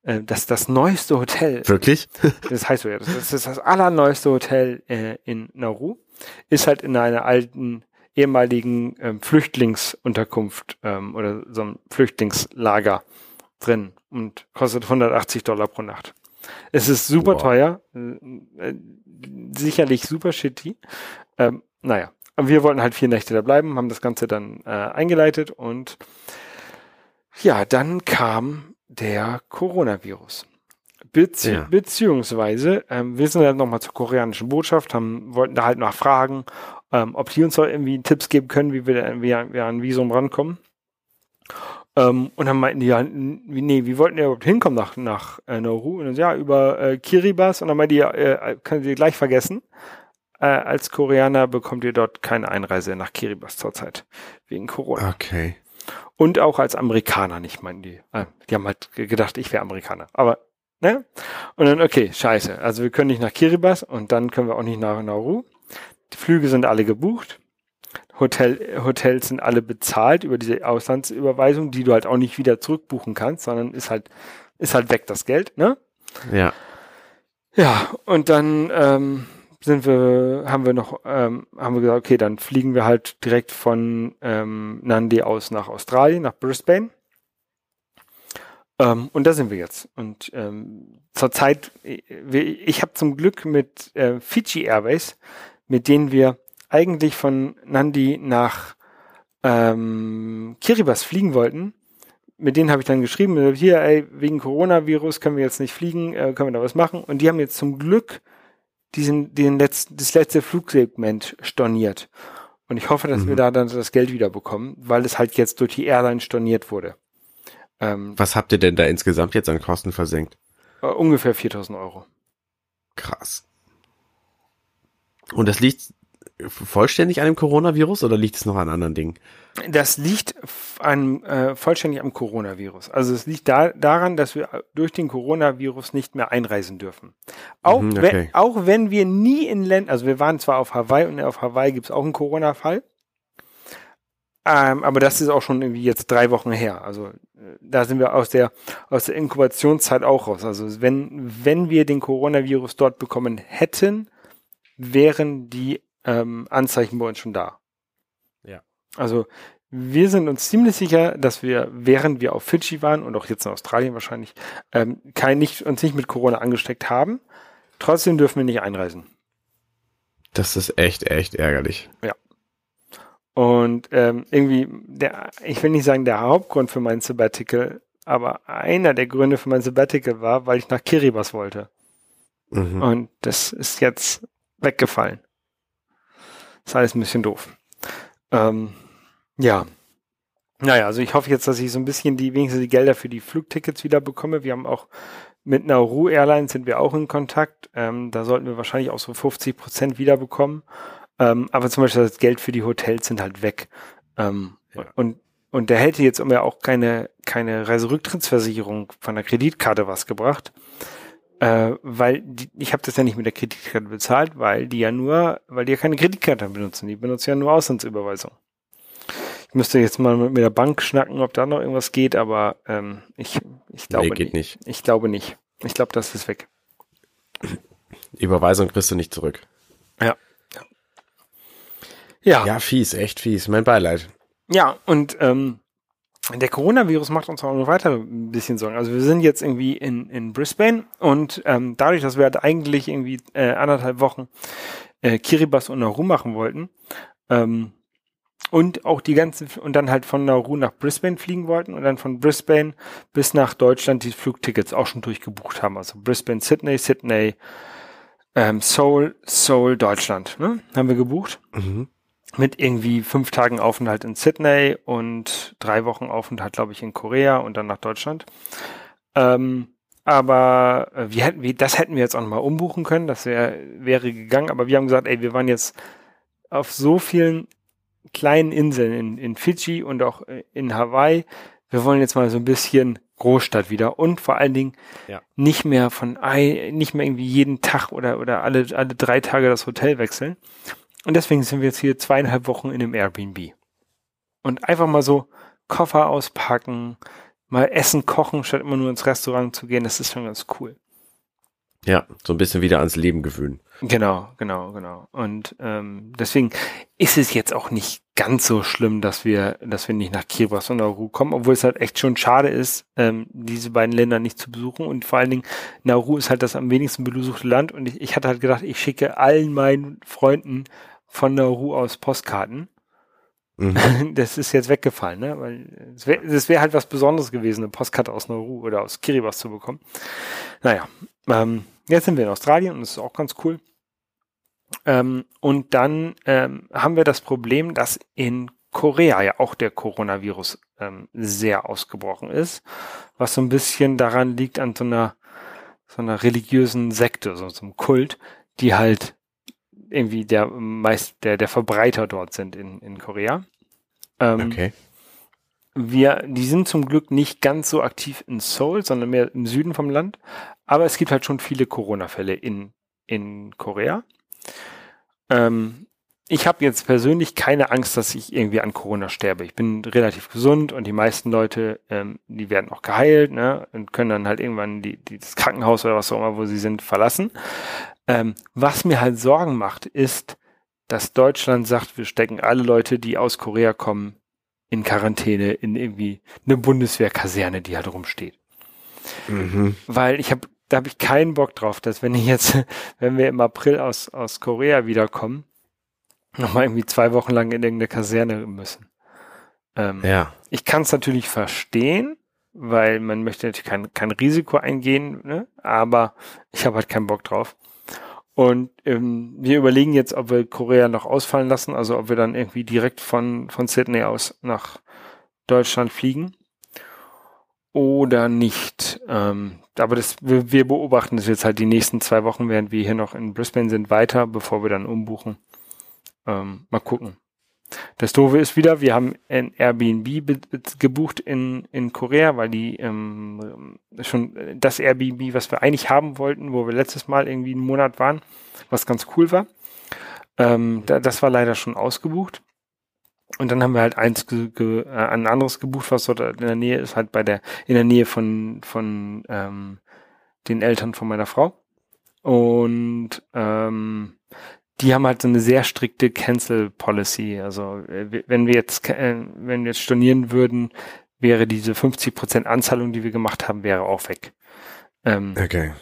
äh, das ist das neueste Hotel. Wirklich? das heißt so, ja, das ist das allerneueste Hotel äh, in Nauru, ist halt in einer alten ehemaligen ähm, Flüchtlingsunterkunft ähm, oder so einem Flüchtlingslager drin und kostet 180 Dollar pro Nacht. Es ist super wow. teuer, äh, sicherlich super shitty. Ähm, naja, wir wollten halt vier Nächte da bleiben, haben das Ganze dann äh, eingeleitet und ja, dann kam der Coronavirus. Bezieh ja. Beziehungsweise, ähm, wir sind dann nochmal zur koreanischen Botschaft, haben, wollten da halt noch fragen, ähm, ob die uns da irgendwie Tipps geben können, wie wir, wie, wie an Visum rankommen. Ähm, und dann meinten die ja, nee, wie wollten die überhaupt hinkommen nach, nach äh, Nauru? Und dann, ja, über äh, Kiribati. Und dann meinten die, äh, können Sie gleich vergessen. Äh, als Koreaner bekommt ihr dort keine Einreise nach Kiribati zurzeit. Wegen Corona. Okay. Und auch als Amerikaner nicht, meinen die. Äh, die haben halt gedacht, ich wäre Amerikaner. Aber, ne? Und dann, okay, scheiße. Also wir können nicht nach Kiribati und dann können wir auch nicht nach Nauru. Die Flüge sind alle gebucht. Hotel, Hotels sind alle bezahlt über diese Auslandsüberweisung, die du halt auch nicht wieder zurückbuchen kannst, sondern ist halt, ist halt weg das Geld, ne? Ja. Ja, und dann ähm, sind wir, haben wir noch, ähm, haben wir gesagt, okay, dann fliegen wir halt direkt von ähm, Nandi aus nach Australien, nach Brisbane. Ähm, und da sind wir jetzt. Und ähm, zurzeit, ich, habe zum Glück mit äh, Fiji Airways mit denen wir eigentlich von Nandi nach ähm, Kiribati fliegen wollten. Mit denen habe ich dann geschrieben, hier, ey, wegen Coronavirus können wir jetzt nicht fliegen, äh, können wir da was machen. Und die haben jetzt zum Glück diesen, den letzten, das letzte Flugsegment storniert. Und ich hoffe, dass mhm. wir da dann das Geld wieder bekommen, weil es halt jetzt durch die Airline storniert wurde. Ähm, Was habt ihr denn da insgesamt jetzt an Kosten versenkt? Uh, ungefähr 4000 Euro. Krass. Und das liegt vollständig an dem Coronavirus oder liegt es noch an anderen Dingen? Das liegt an, äh, vollständig am Coronavirus. Also es liegt da, daran, dass wir durch den Coronavirus nicht mehr einreisen dürfen. Auch, mhm, okay. wenn, auch wenn wir nie in Ländern, also wir waren zwar auf Hawaii und auf Hawaii gibt es auch einen Corona-Fall, ähm, aber das ist auch schon irgendwie jetzt drei Wochen her. Also äh, da sind wir aus der aus der Inkubationszeit auch raus. Also wenn wenn wir den Coronavirus dort bekommen hätten, wären die ähm, Anzeichen bei uns schon da. Ja. Also wir sind uns ziemlich sicher, dass wir, während wir auf Fidschi waren und auch jetzt in Australien wahrscheinlich, ähm, kein, nicht, uns nicht mit Corona angesteckt haben. Trotzdem dürfen wir nicht einreisen. Das ist echt, echt ärgerlich. Ja. Und ähm, irgendwie, der, ich will nicht sagen der Hauptgrund für mein Sabbatical, aber einer der Gründe für mein Sabbatical war, weil ich nach Kiribati wollte. Mhm. Und das ist jetzt weggefallen. Ist alles ein bisschen doof. Ähm, ja. Naja, also ich hoffe jetzt, dass ich so ein bisschen die, wenigstens die Gelder für die Flugtickets wieder bekomme. Wir haben auch mit Nauru Airlines sind wir auch in Kontakt. Ähm, da sollten wir wahrscheinlich auch so 50 Prozent wiederbekommen. Ähm, aber zum Beispiel das Geld für die Hotels sind halt weg. Ähm, ja. Und und der hätte jetzt immer auch keine keine Reiserücktrittsversicherung von der Kreditkarte was gebracht. Äh, weil die, ich habe das ja nicht mit der Kreditkarte bezahlt, weil die ja nur, weil die ja keine Kreditkarte benutzen, die benutzen ja nur Auslandsüberweisung. Ich müsste jetzt mal mit, mit der Bank schnacken, ob da noch irgendwas geht, aber ähm, ich, ich glaube nee, geht nicht. nicht. Ich glaube nicht. Ich glaube, das ist weg. Überweisung kriegst du nicht zurück. Ja. Ja. Ja, fies, echt fies. Mein Beileid. Ja, und ähm, der Coronavirus macht uns auch noch weiter ein bisschen Sorgen. Also wir sind jetzt irgendwie in, in Brisbane und ähm, dadurch, dass wir halt eigentlich irgendwie äh, anderthalb Wochen äh, Kiribati und Nauru machen wollten ähm, und auch die ganzen und dann halt von Nauru nach Brisbane fliegen wollten und dann von Brisbane bis nach Deutschland die Flugtickets auch schon durchgebucht haben. Also Brisbane, Sydney, Sydney, ähm, Seoul, Seoul, Deutschland. Ne? Haben wir gebucht. Mhm mit irgendwie fünf Tagen Aufenthalt in Sydney und drei Wochen Aufenthalt, glaube ich, in Korea und dann nach Deutschland. Ähm, aber äh, wir hätten, wir, das hätten wir jetzt auch nochmal umbuchen können, das wär, wäre gegangen, aber wir haben gesagt, ey, wir waren jetzt auf so vielen kleinen Inseln in, in Fidschi und auch äh, in Hawaii, wir wollen jetzt mal so ein bisschen Großstadt wieder und vor allen Dingen ja. nicht mehr von nicht mehr irgendwie jeden Tag oder oder alle alle drei Tage das Hotel wechseln und deswegen sind wir jetzt hier zweieinhalb Wochen in einem Airbnb und einfach mal so Koffer auspacken, mal Essen kochen, statt immer nur ins Restaurant zu gehen, das ist schon ganz cool. Ja, so ein bisschen wieder ans Leben gewöhnen. Genau, genau, genau. Und ähm, deswegen ist es jetzt auch nicht ganz so schlimm, dass wir, dass wir nicht nach Kiribati und Nauru kommen, obwohl es halt echt schon schade ist, ähm, diese beiden Länder nicht zu besuchen. Und vor allen Dingen, Nauru ist halt das am wenigsten besuchte Land. Und ich, ich hatte halt gedacht, ich schicke allen meinen Freunden von Nauru aus Postkarten. Mhm. Das ist jetzt weggefallen, ne? Weil es wäre wär halt was Besonderes gewesen, eine Postkarte aus Nauru oder aus Kiribati zu bekommen. Naja, ähm, jetzt sind wir in Australien und das ist auch ganz cool. Ähm, und dann ähm, haben wir das Problem, dass in Korea ja auch der Coronavirus ähm, sehr ausgebrochen ist, was so ein bisschen daran liegt an so einer so einer religiösen Sekte, so, so einem Kult, die halt irgendwie der meist der der Verbreiter dort sind in in Korea. Ähm, okay. Wir, die sind zum Glück nicht ganz so aktiv in Seoul, sondern mehr im Süden vom Land. Aber es gibt halt schon viele Corona-Fälle in in Korea. Ähm, ich habe jetzt persönlich keine Angst, dass ich irgendwie an Corona sterbe. Ich bin relativ gesund und die meisten Leute, ähm, die werden auch geheilt ne, und können dann halt irgendwann die, die, das Krankenhaus oder was auch immer, wo sie sind, verlassen. Ähm, was mir halt Sorgen macht, ist, dass Deutschland sagt, wir stecken alle Leute, die aus Korea kommen, in Quarantäne, in irgendwie eine Bundeswehrkaserne, die halt rumsteht. Mhm. Weil ich habe, da habe ich keinen Bock drauf, dass wenn ich jetzt, wenn wir im April aus, aus Korea wiederkommen, nochmal irgendwie zwei Wochen lang in irgendeine Kaserne müssen. Ähm, ja. Ich kann es natürlich verstehen, weil man möchte natürlich kein, kein Risiko eingehen, ne? aber ich habe halt keinen Bock drauf. Und ähm, wir überlegen jetzt, ob wir Korea noch ausfallen lassen, also ob wir dann irgendwie direkt von, von Sydney aus nach Deutschland fliegen oder nicht. Ähm, aber das, wir, wir beobachten das jetzt halt die nächsten zwei Wochen, während wir hier noch in Brisbane sind, weiter, bevor wir dann umbuchen. Ähm, mal gucken. Das Doofe ist wieder, wir haben ein Airbnb gebucht in, in Korea, weil die ähm, schon das Airbnb, was wir eigentlich haben wollten, wo wir letztes Mal irgendwie einen Monat waren, was ganz cool war. Ähm, da, das war leider schon ausgebucht. Und dann haben wir halt eins ge, ge, äh, ein anderes gebucht, was dort in der Nähe ist, halt bei der, in der Nähe von, von ähm, den Eltern von meiner Frau. Und ähm, die haben halt so eine sehr strikte Cancel Policy. Also äh, wenn wir jetzt äh, wenn wir jetzt stornieren würden, wäre diese 50 Prozent Anzahlung, die wir gemacht haben, wäre auch weg. Ähm, okay.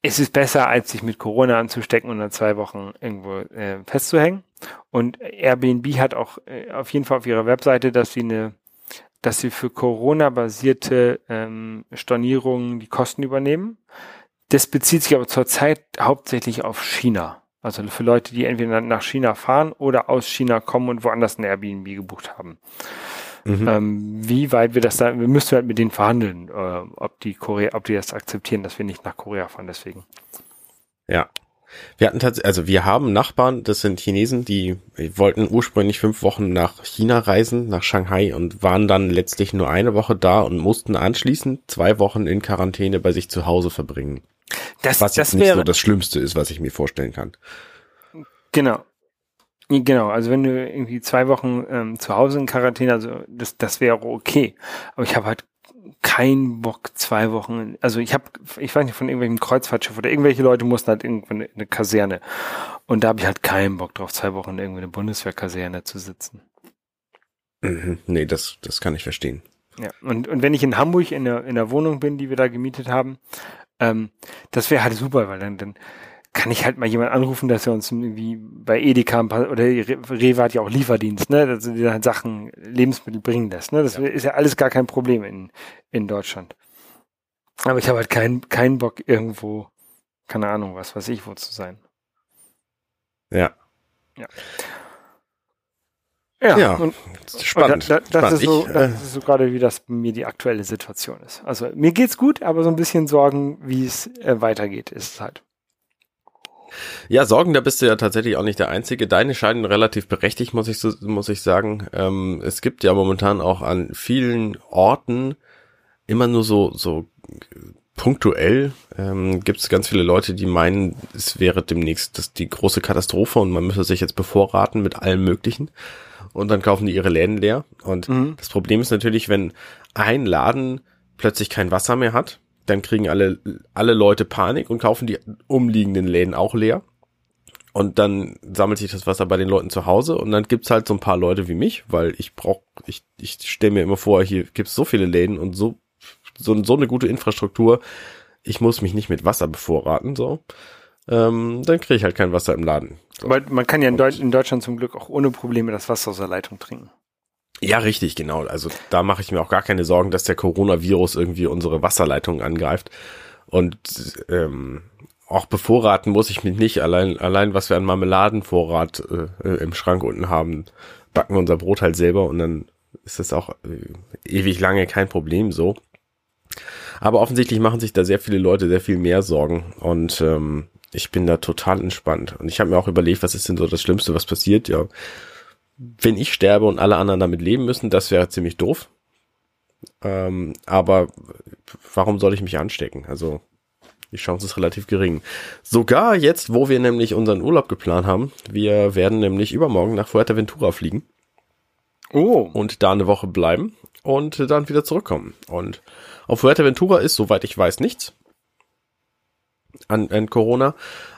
Es ist besser, als sich mit Corona anzustecken und dann zwei Wochen irgendwo äh, festzuhängen. Und Airbnb hat auch äh, auf jeden Fall auf ihrer Webseite, dass sie eine, dass sie für Corona-basierte ähm, Stornierungen die Kosten übernehmen. Das bezieht sich aber zurzeit hauptsächlich auf China. Also für Leute, die entweder nach China fahren oder aus China kommen und woanders ein Airbnb gebucht haben. Mhm. Ähm, wie weit wir das da, wir müssen halt mit denen verhandeln, äh, ob die Korea, ob die das akzeptieren, dass wir nicht nach Korea fahren, deswegen. Ja. Wir hatten tatsächlich, also wir haben Nachbarn, das sind Chinesen, die wollten ursprünglich fünf Wochen nach China reisen, nach Shanghai und waren dann letztlich nur eine Woche da und mussten anschließend zwei Wochen in Quarantäne bei sich zu Hause verbringen. Das, was jetzt das nicht so das Schlimmste ist, was ich mir vorstellen kann. Genau. Genau, also wenn du irgendwie zwei Wochen ähm, zu Hause in Quarantäne, also das, das wäre okay. Aber ich habe halt keinen Bock, zwei Wochen, also ich habe, ich weiß nicht, von irgendwelchem Kreuzfahrtschiff oder irgendwelche Leute mussten halt irgendwann in eine Kaserne. Und da habe ich halt keinen Bock drauf, zwei Wochen in irgendwie eine Bundeswehrkaserne zu sitzen. Mhm, nee, das, das kann ich verstehen. Ja, und, und wenn ich in Hamburg in der, in der Wohnung bin, die wir da gemietet haben, ähm, das wäre halt super, weil dann, dann kann ich halt mal jemand anrufen, dass er uns irgendwie bei Edeka oder Rewe hat ja auch Lieferdienst, ne, dass die dann Sachen, Lebensmittel bringen lässt, ne, das ja. ist ja alles gar kein Problem in, in Deutschland. Aber ich habe halt keinen, keinen Bock irgendwo, keine Ahnung, was weiß ich, wo zu sein. Ja. Ja. Ja, Ja, und, spannend. und da, da, das, spannend. ist so, äh, das ist so gerade, wie das bei mir die aktuelle Situation ist. Also mir geht's gut, aber so ein bisschen Sorgen, wie es äh, weitergeht, ist es halt. Ja, Sorgen, da bist du ja tatsächlich auch nicht der Einzige. Deine scheinen relativ berechtigt, muss ich so, muss ich sagen. Ähm, es gibt ja momentan auch an vielen Orten immer nur so, so punktuell ähm, gibt es ganz viele Leute, die meinen, es wäre demnächst das, die große Katastrophe und man müsse sich jetzt bevorraten mit allem Möglichen. Und dann kaufen die ihre Läden leer. Und Mhm. das Problem ist natürlich, wenn ein Laden plötzlich kein Wasser mehr hat, dann kriegen alle, alle Leute Panik und kaufen die umliegenden Läden auch leer. Und dann sammelt sich das Wasser bei den Leuten zu Hause und dann gibt's halt so ein paar Leute wie mich, weil ich brauch, ich, ich stelle mir immer vor, hier gibt's so viele Läden und so, so, so eine gute Infrastruktur, ich muss mich nicht mit Wasser bevorraten, so. Ähm, dann kriege ich halt kein Wasser im Laden. So. Aber man kann ja in, Deut in Deutschland zum Glück auch ohne Probleme das Wasser aus der Leitung trinken. Ja, richtig, genau. Also da mache ich mir auch gar keine Sorgen, dass der Coronavirus irgendwie unsere Wasserleitungen angreift. Und ähm, auch bevorraten muss ich mich nicht. Allein, allein was wir an Marmeladenvorrat äh, im Schrank unten haben, backen wir unser Brot halt selber und dann ist das auch äh, ewig lange kein Problem so. Aber offensichtlich machen sich da sehr viele Leute sehr viel mehr Sorgen und ähm, ich bin da total entspannt. Und ich habe mir auch überlegt, was ist denn so das Schlimmste, was passiert? Ja, wenn ich sterbe und alle anderen damit leben müssen, das wäre ziemlich doof. Ähm, aber warum soll ich mich anstecken? Also die Chance ist relativ gering. Sogar jetzt, wo wir nämlich unseren Urlaub geplant haben, wir werden nämlich übermorgen nach Fuerteventura fliegen Oh. und da eine Woche bleiben und dann wieder zurückkommen. Und auf Fuerteventura ist, soweit ich weiß, nichts an, an Corona.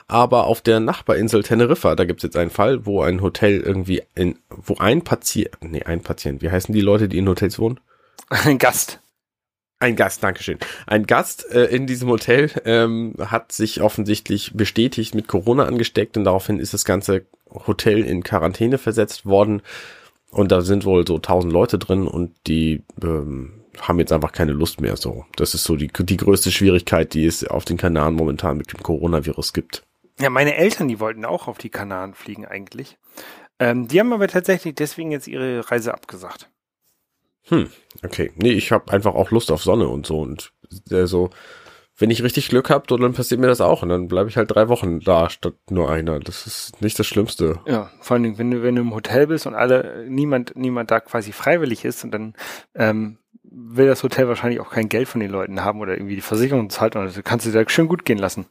Aber auf der Nachbarinsel Teneriffa, da gibt's jetzt einen Fall, wo ein Hotel irgendwie in, wo ein Patient, nee, ein Patient, wie heißen die Leute, die in Hotels wohnen? Ein Gast. Ein Gast, Dankeschön. Ein Gast äh, in diesem Hotel ähm, hat sich offensichtlich bestätigt mit Corona angesteckt und daraufhin ist das ganze Hotel in Quarantäne versetzt worden. Und da sind wohl so tausend Leute drin und die ähm, haben jetzt einfach keine Lust mehr so. Das ist so die, die größte Schwierigkeit, die es auf den Kanaren momentan mit dem Coronavirus gibt. Ja, meine Eltern, die wollten auch auf die Kanaren fliegen eigentlich. Ähm, die haben aber tatsächlich deswegen jetzt ihre Reise abgesagt. Hm, okay. Nee, ich habe einfach auch Lust auf Sonne und so. Und äh, so, wenn ich richtig Glück hab, dann passiert mir das auch. Und dann bleibe ich halt drei Wochen da statt nur einer. Das ist nicht das Schlimmste. Ja, vor allen Dingen, wenn du, wenn du im Hotel bist und alle, niemand, niemand da quasi freiwillig ist und dann ähm, will das Hotel wahrscheinlich auch kein Geld von den Leuten haben oder irgendwie die Versicherung zahlt und also kannst du dir schön gut gehen lassen.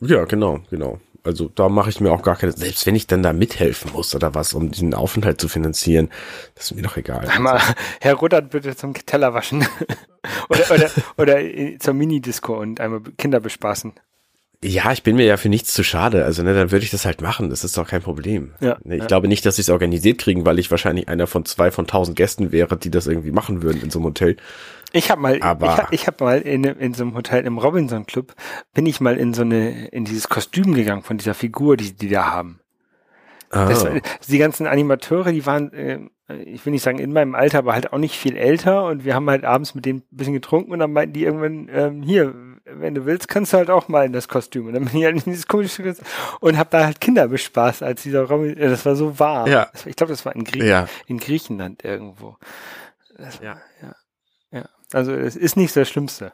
Ja, genau, genau. Also da mache ich mir auch gar keine, selbst wenn ich dann da mithelfen muss oder was, um diesen Aufenthalt zu finanzieren, das ist mir doch egal. Einmal, Herr Ruttert bitte zum Teller waschen. oder, oder, oder äh, zur Minidisco und einmal Kinder bespaßen. Ja, ich bin mir ja für nichts zu schade. Also, ne, dann würde ich das halt machen. Das ist doch kein Problem. Ja, Ne, ich ja. glaube nicht, dass sie es organisiert kriegen, weil ich wahrscheinlich einer von zwei von tausend Gästen wäre, die das irgendwie machen würden in so einem Hotel. Ich habe mal, Aber- ich, hab- ich habe mal in, in so einem Hotel im Robinson Club bin ich mal in so eine in dieses Kostüm gegangen von dieser Figur, die die da haben. Ah, Das, die ganzen Animateure, die waren, äh, ich will nicht sagen in meinem Alter, aber halt auch nicht viel älter und wir haben halt abends mit denen ein bisschen getrunken und dann meinten die irgendwann, ähm, hier, wenn du willst, kannst du halt auch mal in das Kostüm. Und dann bin ich halt in dieses komische Kostüm und habe da halt Kinder bespaßt, als dieser äh, das war so warm. Ja. Ich glaube, das war in, Grie ja, in Griechenland irgendwo. Das, Ja. ja. Ja. Also es ist nicht das Schlimmste.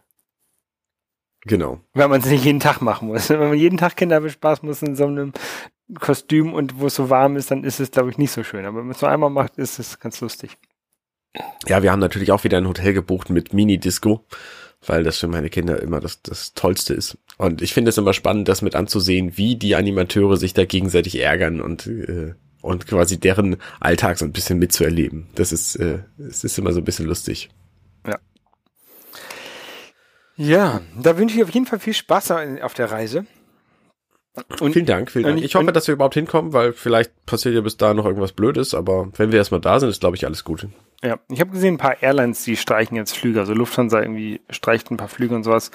genau. Wenn man es nicht jeden Tag machen muss. Wenn man jeden Tag Kinder bespaßen muss in so einem Kostüm und wo es so warm ist, dann ist es, glaube ich, nicht so schön. Aber wenn man es nur einmal macht, ist es ganz lustig. Ja, wir haben natürlich auch wieder ein Hotel gebucht mit Mini-Disco, weil das für meine Kinder immer das, das Tollste ist. Und ich finde es immer spannend, das mit anzusehen, wie die Animateure sich da gegenseitig ärgern und, äh, und quasi deren Alltag so ein bisschen mitzuerleben. Das ist, äh, es ist immer so ein bisschen lustig. Ja, da wünsche ich auf jeden Fall viel Spaß auf der Reise. Und vielen Dank, vielen Dank. ich- Ich hoffe, dass wir überhaupt hinkommen, weil vielleicht passiert ja bis da noch irgendwas Blödes, aber wenn wir erstmal da sind, ist, glaube ich, alles gut. ja, ich habe gesehen, ein paar Airlines, die streichen jetzt Flüge. Also Lufthansa irgendwie streicht ein paar Flüge und sowas.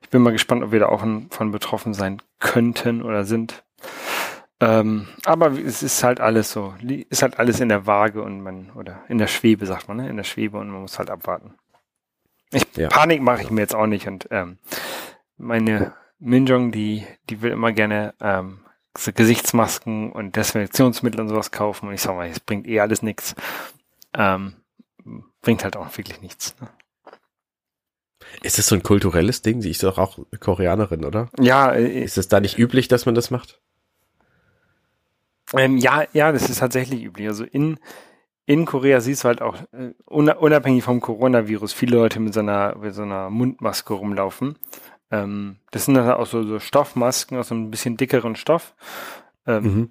Ich bin mal gespannt, ob wir da auch von, betroffen sein könnten oder sind. Ähm, aber es ist halt alles so, ist halt alles in der Waage und man, oder in der Schwebe, sagt man, ne? In der Schwebe und man muss halt abwarten. Ich, Ja. Panik mache ich mir jetzt auch nicht und ähm, meine Minjong, die, die will immer gerne ähm, so Gesichtsmasken und Desinfektionsmittel und sowas kaufen. Und ich sag mal, es bringt eh alles nichts. Ähm, bringt halt auch wirklich nichts. Ne? Ist das so ein kulturelles Ding? Sie ist doch auch Koreanerin, oder? Ja. Äh, ist es da nicht üblich, dass man das macht? Ähm, ja, ja, das ist tatsächlich üblich. Also in, in Korea siehst du halt auch, äh, unabhängig vom Coronavirus, viele Leute mit so einer, mit so einer Mundmaske rumlaufen. Ähm, das sind dann auch so, so Stoffmasken aus einem bisschen dickeren Stoff. Ähm, mhm.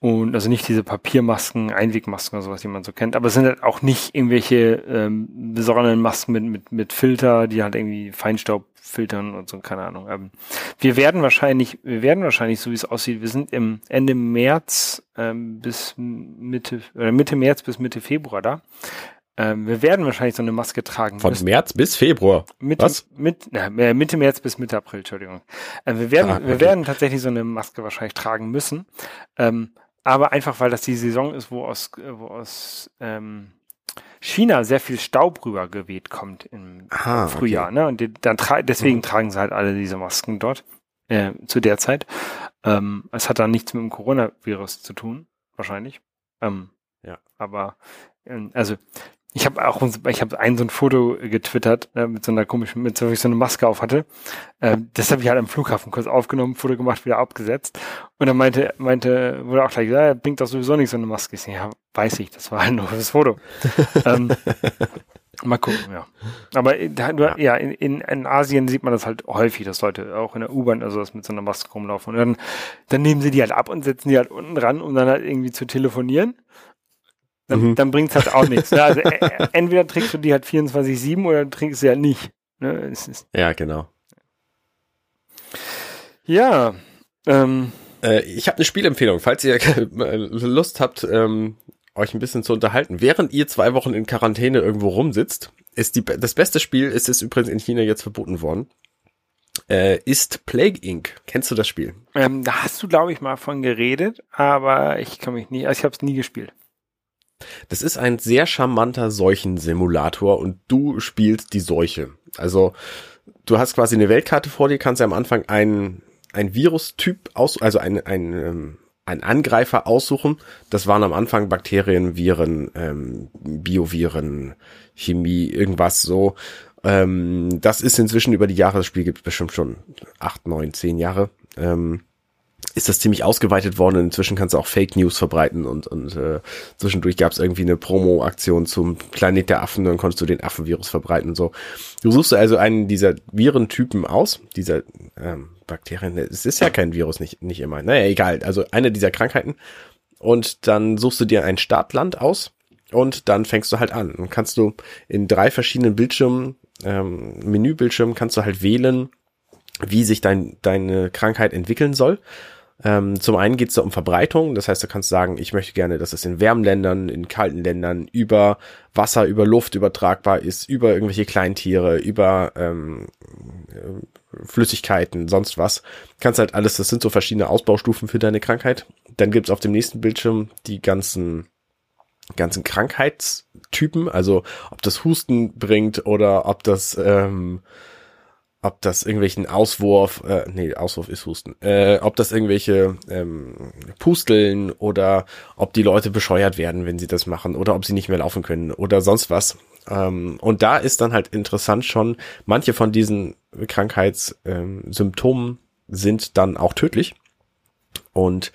Und also nicht diese Papiermasken, Einwegmasken oder sowas, die man so kennt. Aber es sind halt auch nicht irgendwelche ähm, besonderen Masken mit, mit, mit Filter, die halt irgendwie Feinstaub filtern und so, keine Ahnung. Ähm, wir werden wahrscheinlich, wir werden wahrscheinlich, so wie es aussieht, wir sind im Ende März ähm, bis Mitte, oder Mitte März bis Mitte Februar da. Ähm, wir werden wahrscheinlich so eine Maske tragen. Von müssen. März bis Februar. Mitte, Was? Mit, na, äh, Mitte März bis Mitte April, Entschuldigung. Äh, wir werden, ah, okay. wir werden tatsächlich so eine Maske wahrscheinlich tragen müssen. Ähm, aber einfach, weil das die Saison ist, wo aus, wo aus ähm, China sehr viel Staub rüber geweht kommt im, Aha, Frühjahr. Okay. Ne? Und die, dann tra deswegen mhm. tragen sie halt alle diese Masken dort äh, zu der Zeit. Ähm, es hat dann nichts mit dem Coronavirus zu tun, wahrscheinlich. Ähm, ja. Aber ähm, also ich habe auch, ich habe ein so ein Foto getwittert äh, mit so einer komischen, mit so, ich so eine Maske auf hatte. Äh, das habe ich halt am Flughafen kurz aufgenommen, Foto gemacht, wieder abgesetzt. Und dann meinte, meinte, wurde auch gleich gesagt, ja, bringt doch sowieso nicht so eine Maske. Ich so, ja, weiß ich, das war halt nur das Foto. ähm, mal gucken, ja. Aber da, ja, ja in, in, in Asien sieht man das halt häufig, dass Leute auch in der U-Bahn also das mit so einer Maske rumlaufen. Und dann, dann nehmen sie die halt ab und setzen die halt unten ran, um dann halt irgendwie zu telefonieren dann, mhm. dann bringt es halt auch nichts. Ne? Also äh, entweder trägst du die halt 24-7 oder trinkst sie halt nicht. Ne? ja, genau. Ja. Ähm, äh, ich habe eine Spielempfehlung, falls ihr Lust habt, ähm, euch ein bisschen zu unterhalten. Während ihr zwei Wochen in Quarantäne irgendwo rumsitzt, ist die, das beste Spiel, ist es übrigens in China jetzt verboten worden, äh, ist Plague Inc. Kennst du das Spiel? Ähm, da hast du, glaube ich, mal von geredet, aber ich kann mich nicht, also ich habe es nie gespielt. Das ist ein sehr charmanter Seuchensimulator und du spielst die Seuche. Also du hast quasi eine Weltkarte vor dir, kannst ja am Anfang einen, ein Virustyp aus, also ein, ein, ähm, ein Angreifer aussuchen. Das waren am Anfang Bakterien, Viren, ähm, Bioviren, Chemie, irgendwas so. Ähm, das ist inzwischen über die Jahre, das Spiel gibt bestimmt schon acht, neun, zehn Jahre. Ähm, ist das ziemlich ausgeweitet worden. Inzwischen kannst du auch Fake News verbreiten und, und äh, zwischendurch gab es irgendwie eine Promo-Aktion zum Planet der Affen, dann konntest du den Affenvirus verbreiten und so. Du suchst also einen dieser Virentypen aus, dieser ähm, Bakterien, es ist ja kein Virus, nicht, nicht immer. Naja, egal, also eine dieser Krankheiten. Und dann suchst du dir ein Startland aus und dann fängst du halt an. Und kannst du in drei verschiedenen Bildschirmen, ähm, Menübildschirmen kannst du halt wählen, wie sich dein, deine Krankheit entwickeln soll. Ähm, zum einen geht es da um Verbreitung, das heißt, du kannst sagen, ich möchte gerne, dass es in wärmen Ländern, in kalten Ländern, über Wasser, über Luft übertragbar ist, über irgendwelche Kleintiere, über ähm, äh, Flüssigkeiten, sonst was. Kannst halt alles, das sind so verschiedene Ausbaustufen für deine Krankheit. Dann gibt's auf dem nächsten Bildschirm die ganzen ganzen Krankheitstypen, also ob das Husten bringt oder ob das ähm, ob das irgendwelchen Auswurf, äh, nee, Auswurf ist Husten, äh, ob das irgendwelche ähm, Pusteln oder ob die Leute bescheuert werden, wenn sie das machen oder ob sie nicht mehr laufen können oder sonst was. Ähm, und da ist dann halt interessant schon, manche von diesen Krankheitssymptomen ähm, sind dann auch tödlich. Und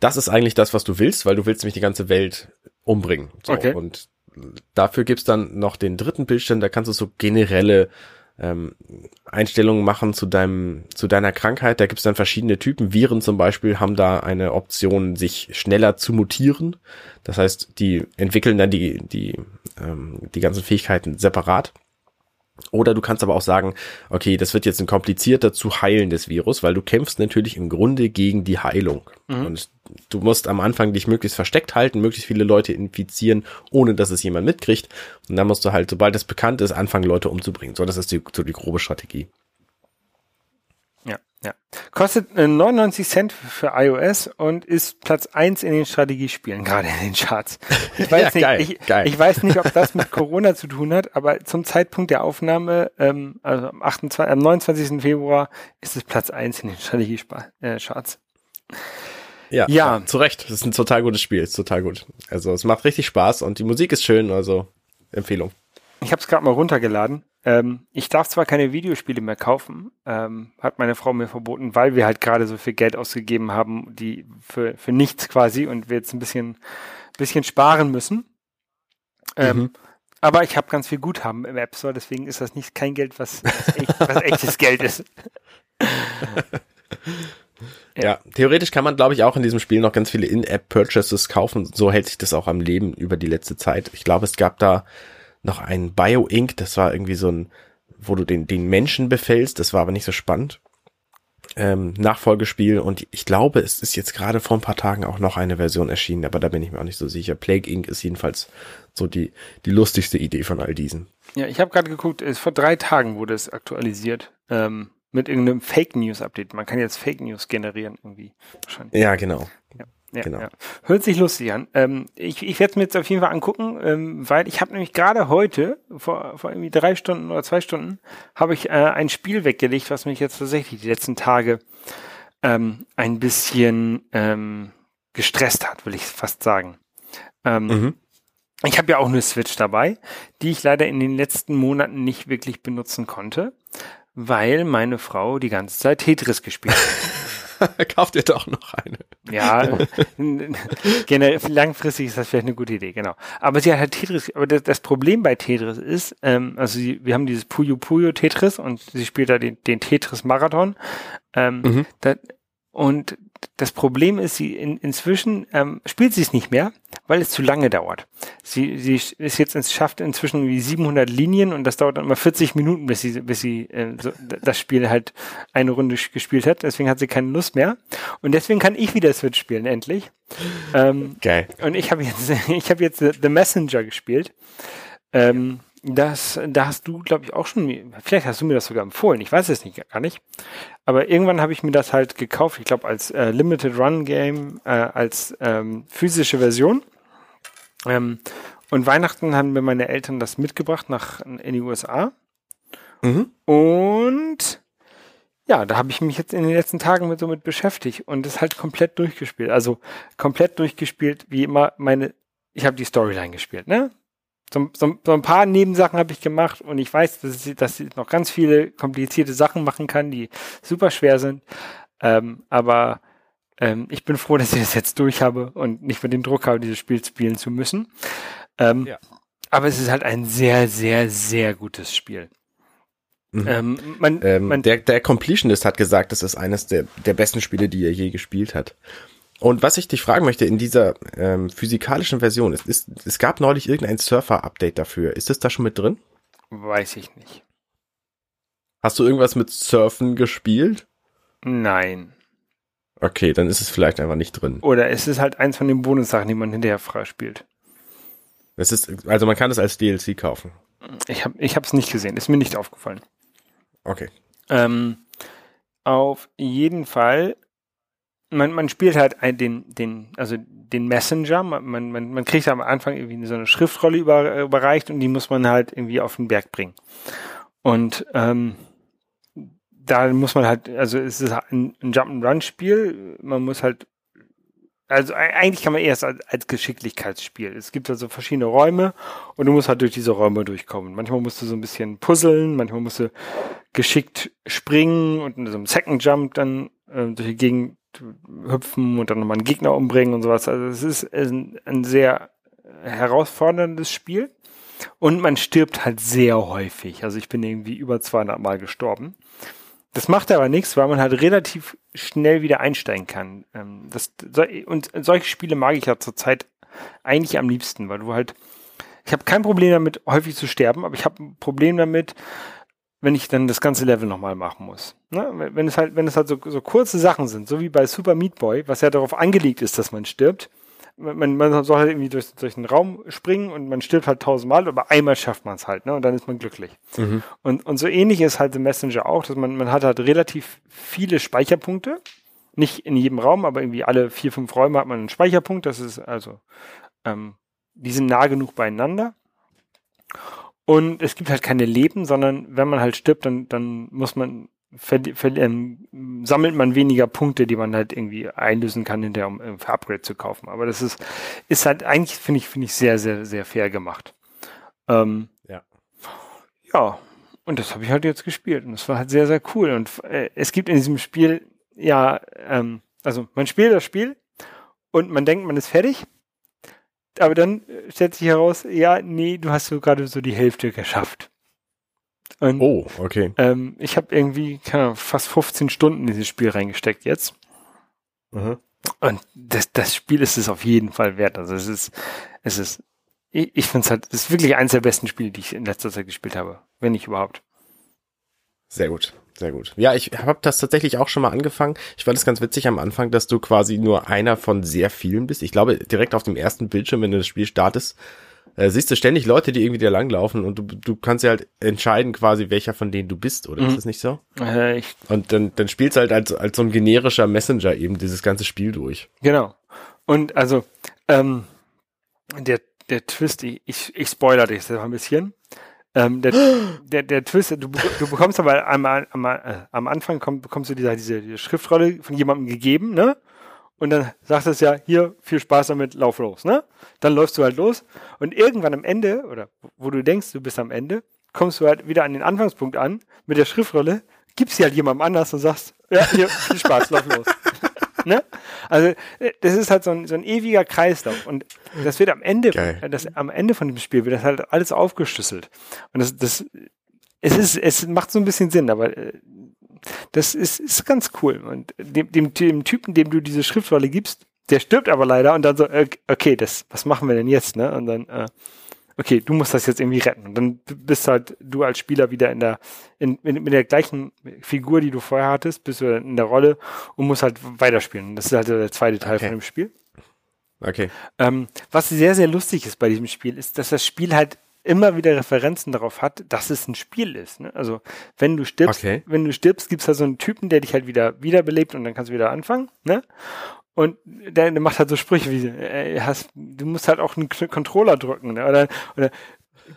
das ist eigentlich das, was du willst, weil du willst nämlich die ganze Welt umbringen. So. Okay. Und dafür gibt's dann noch den dritten Bildschirm, da kannst du so generelle ähm, Einstellungen machen zu deinem, zu deiner Krankheit. Da gibt es dann verschiedene Typen. Viren zum Beispiel haben da eine Option, sich schneller zu mutieren. Das heißt, die entwickeln dann die, die, ähm, die ganzen Fähigkeiten separat. Oder du kannst aber auch sagen, okay, das wird jetzt ein komplizierter zu heilendes Virus, weil du kämpfst natürlich im Grunde gegen die Heilung. Mhm. Und du musst am Anfang dich möglichst versteckt halten, möglichst viele Leute infizieren, ohne dass es jemand mitkriegt. Und dann musst du halt, sobald es bekannt ist, anfangen, Leute umzubringen. So, das ist die, so die grobe Strategie. Ja. Kostet 99 äh, Cent für iOS und ist Platz 1 in den Strategiespielen, gerade in den Charts. Ich weiß, ja, nicht, geil, ich, geil. ich weiß nicht, ob das mit Corona zu tun hat, aber zum Zeitpunkt der Aufnahme, ähm, also am, 28, am 29. Februar, ist es Platz 1 in den Strategiecharts. Ja, ja, zu Recht. Das ist ein total gutes Spiel. Ist total gut. Also es macht richtig Spaß und die Musik ist schön. Also Empfehlung. Ich habe es gerade mal runtergeladen. Ähm, ich darf zwar keine Videospiele mehr kaufen, ähm, hat meine Frau mir verboten, weil wir halt gerade so viel Geld ausgegeben haben, die für, für nichts quasi und wir jetzt ein bisschen, bisschen sparen müssen. Ähm, mhm. Aber ich habe ganz viel Guthaben im App Store, deswegen ist das nicht kein Geld, was, was, echt, was echtes Geld ist. Ja. ja. theoretisch kann man, glaube ich, auch in diesem Spiel noch ganz viele In-App-Purchases kaufen. So hält sich das auch am Leben über die letzte Zeit. Ich glaube, es gab da noch ein Bio-Ink, das war irgendwie so ein, wo du den, den Menschen befällst, das war aber nicht so spannend. Ähm, Nachfolgespiel und ich glaube, es ist jetzt gerade vor ein paar Tagen auch noch eine Version erschienen, aber da bin ich mir auch nicht so sicher. Plague Inc. ist jedenfalls so die, die lustigste Idee von all diesen. Ja, ich habe gerade geguckt, es, vor drei Tagen wurde es aktualisiert. Ähm, mit irgendeinem Fake News Update. Man kann jetzt Fake News generieren irgendwie. Wahrscheinlich. Ja, genau. Ja. Ja, genau. Ja. Hört sich lustig an. Ähm, ich ich werde es mir jetzt auf jeden Fall angucken, ähm, weil ich habe nämlich gerade heute, vor, vor irgendwie drei Stunden oder zwei Stunden, habe ich äh, ein Spiel weggelegt, was mich jetzt tatsächlich die letzten Tage ähm, ein bisschen ähm, gestresst hat, will ich fast sagen. Ähm, mhm. Ich habe ja auch eine Switch dabei, die ich leider in den letzten Monaten nicht wirklich benutzen konnte, weil meine Frau die ganze Zeit Tetris gespielt hat. Kauft ihr doch noch eine. Ja, generell, langfristig ist das vielleicht eine gute Idee, genau. Aber sie hat halt Tetris, aber das, das Problem bei Tetris ist, ähm, also sie, wir haben dieses Puyo Puyo Tetris und sie spielt da den, den Tetris Marathon. Ähm, mhm. da, und das Problem ist, sie in, inzwischen ähm, spielt sie es nicht mehr, weil es zu lange dauert. Sie, sie ist jetzt ins, schafft inzwischen wie 700 Linien und das dauert dann immer 40 Minuten, bis sie, bis sie äh, so, das Spiel halt eine Runde gespielt hat. Deswegen hat sie keine Lust mehr und deswegen kann ich wieder Switch spielen endlich. Ähm, Geil. Und ich habe jetzt, ich habe jetzt The Messenger gespielt. Ähm, das, da hast du, glaube ich, auch schon, vielleicht hast du mir das sogar empfohlen, ich weiß es nicht, gar nicht. Aber irgendwann habe ich mir das halt gekauft, ich glaube, als äh, Limited Run Game, äh, als ähm, physische Version. Ähm, und Weihnachten haben mir meine Eltern das mitgebracht nach in die USA. Mhm. Und ja, da habe ich mich jetzt in den letzten Tagen mit so mit beschäftigt und das halt komplett durchgespielt. Also komplett durchgespielt, wie immer meine, ich habe die Storyline gespielt, ne? So, so, so ein paar Nebensachen habe ich gemacht und ich weiß, dass ich, dass ich noch ganz viele komplizierte Sachen machen kann, die super schwer sind. Ähm, aber ähm, ich bin froh, dass ich das jetzt durch habe und nicht mehr den Druck habe, dieses Spiel spielen zu müssen. Ähm, ja. Aber es ist halt ein sehr, sehr, sehr gutes Spiel. Mhm. Ähm, man, ähm, man, der, der Completionist hat gesagt, das ist eines der, der besten Spiele, die er je gespielt hat. Und was ich dich fragen möchte in dieser ähm, physikalischen Version, ist, ist, es gab neulich irgendein Surfer-Update dafür. Ist das da schon mit drin? Weiß ich nicht. Hast du irgendwas mit Surfen gespielt? Nein. Okay, dann ist es vielleicht einfach nicht drin. Oder es ist halt eins von den Bonussachen, die man hinterher freispielt. Es ist, also man kann es als DLC kaufen. Ich habe ich es nicht gesehen, ist mir nicht aufgefallen. Okay. Ähm, auf jeden Fall man, man spielt halt den, den, also den Messenger, man, man, man kriegt am Anfang irgendwie so eine Schriftrolle über, überreicht und die muss man halt irgendwie auf den Berg bringen. Und ähm, da muss man halt, also es ist ein, ein Jump-and-Run-Spiel, man muss halt, also eigentlich kann man erst als, als Geschicklichkeitsspiel. Es gibt also verschiedene Räume und du musst halt durch diese Räume durchkommen. Manchmal musst du so ein bisschen puzzeln, manchmal musst du geschickt springen und in so einem Second Jump dann äh, durch die Gegend hüpfen und dann nochmal einen Gegner umbringen und sowas. Also es ist ein, ein sehr herausforderndes Spiel. Und man stirbt halt sehr häufig. Also ich bin irgendwie über 200 Mal gestorben. Das macht aber nichts, weil man halt relativ schnell wieder einsteigen kann. Ähm, das, und solche Spiele mag ich ja zurzeit eigentlich am liebsten, weil du halt, ich habe kein Problem damit, häufig zu sterben, aber ich habe ein Problem damit, wenn ich dann das ganze Level nochmal machen muss. Ne? Wenn es halt, wenn es halt so, so kurze Sachen sind, so wie bei Super Meat Boy, was ja darauf angelegt ist, dass man stirbt. Man, man soll halt irgendwie durch, durch den Raum springen und man stirbt halt tausendmal, aber einmal schafft man es halt, ne? Und dann ist man glücklich. Mhm. Und, und so ähnlich ist halt The Messenger auch, dass man, man hat halt relativ viele Speicherpunkte. Nicht in jedem Raum, aber irgendwie alle vier, fünf Räume hat man einen Speicherpunkt. Das ist also, ähm, die sind nah genug beieinander. Und es gibt halt keine Leben, sondern wenn man halt stirbt, dann, dann muss man ähm, sammelt man weniger Punkte, die man halt irgendwie einlösen kann, hinterher, um äh, für Upgrade zu kaufen. Aber das ist, ist halt eigentlich, finde ich, finde ich sehr, sehr, sehr fair gemacht. Ähm, ja. Ja. Und das habe ich halt jetzt gespielt. Und das war halt sehr, sehr cool. Und äh, es gibt in diesem Spiel, ja, ähm, also man spielt das Spiel und man denkt, man ist fertig. Aber dann stellt sich heraus, ja, nee, du hast so gerade so die Hälfte geschafft. Und, oh, okay. Ähm, ich habe irgendwie keine fast 15 Stunden in dieses Spiel reingesteckt jetzt. Mhm. Und das, das Spiel ist es auf jeden Fall wert. Also es ist, es ist, ich, ich finde es halt, es ist wirklich eines der besten Spiele, die ich in letzter Zeit gespielt habe, wenn nicht überhaupt. Sehr gut, sehr gut. Ja, ich habe das tatsächlich auch schon mal angefangen. Ich fand es ganz witzig am Anfang, dass du quasi nur einer von sehr vielen bist. Ich glaube, direkt auf dem ersten Bildschirm, wenn du das Spiel startest, äh, siehst du ständig Leute, die irgendwie da langlaufen und du, du kannst ja halt entscheiden quasi, welcher von denen du bist, oder mhm. ist das nicht so? Äh, und dann, dann spielst du halt als, als so ein generischer Messenger eben dieses ganze Spiel durch. Genau. Und also, ähm, der, der Twist, ich, ich spoiler dich jetzt ein bisschen. Ähm, der, der, der Twist, du, du bekommst aber am, am, äh, am Anfang komm, bekommst du diese, diese, diese Schriftrolle von jemandem gegeben, ne? Und dann sagt es ja, hier, viel Spaß damit, lauf los, ne? Dann läufst du halt los und irgendwann am Ende, oder wo du denkst, du bist am Ende, kommst du halt wieder an den Anfangspunkt an, mit der Schriftrolle, gibst sie halt jemandem anders und sagst, ja, hier, viel Spaß, lauf los. ne? Also, äh, das ist halt so ein, so ein ewiger Kreislauf und das wird am Ende, Geil. das, am Ende von dem Spiel wird das halt alles aufgeschlüsselt. Und das, das, es ist, es macht so ein bisschen Sinn, aber äh, das ist, ist ganz cool. Und dem, dem, dem Typen, dem du diese Schriftrolle gibst, der stirbt aber leider und dann so, okay, das, was machen wir denn jetzt, ne? Und dann, äh, okay, du musst das jetzt irgendwie retten. Und dann bist halt du als Spieler wieder in der, in, in, mit der gleichen Figur, die du vorher hattest, bist du in der Rolle und musst halt weiterspielen. Das ist halt der zweite Teil okay. von dem Spiel. Okay. Ähm, was sehr, sehr lustig ist bei diesem Spiel, ist, dass das Spiel halt immer wieder Referenzen darauf hat, dass es ein Spiel ist. Ne? Also wenn du stirbst, okay. wenn du stirbst, gibt's da so einen Typen, der dich halt wieder wiederbelebt und dann kannst du wieder anfangen. Ne? Und der, der macht halt so Sprüche wie, äh, hast, du musst halt auch einen Controller drücken. Ne? Oder, oder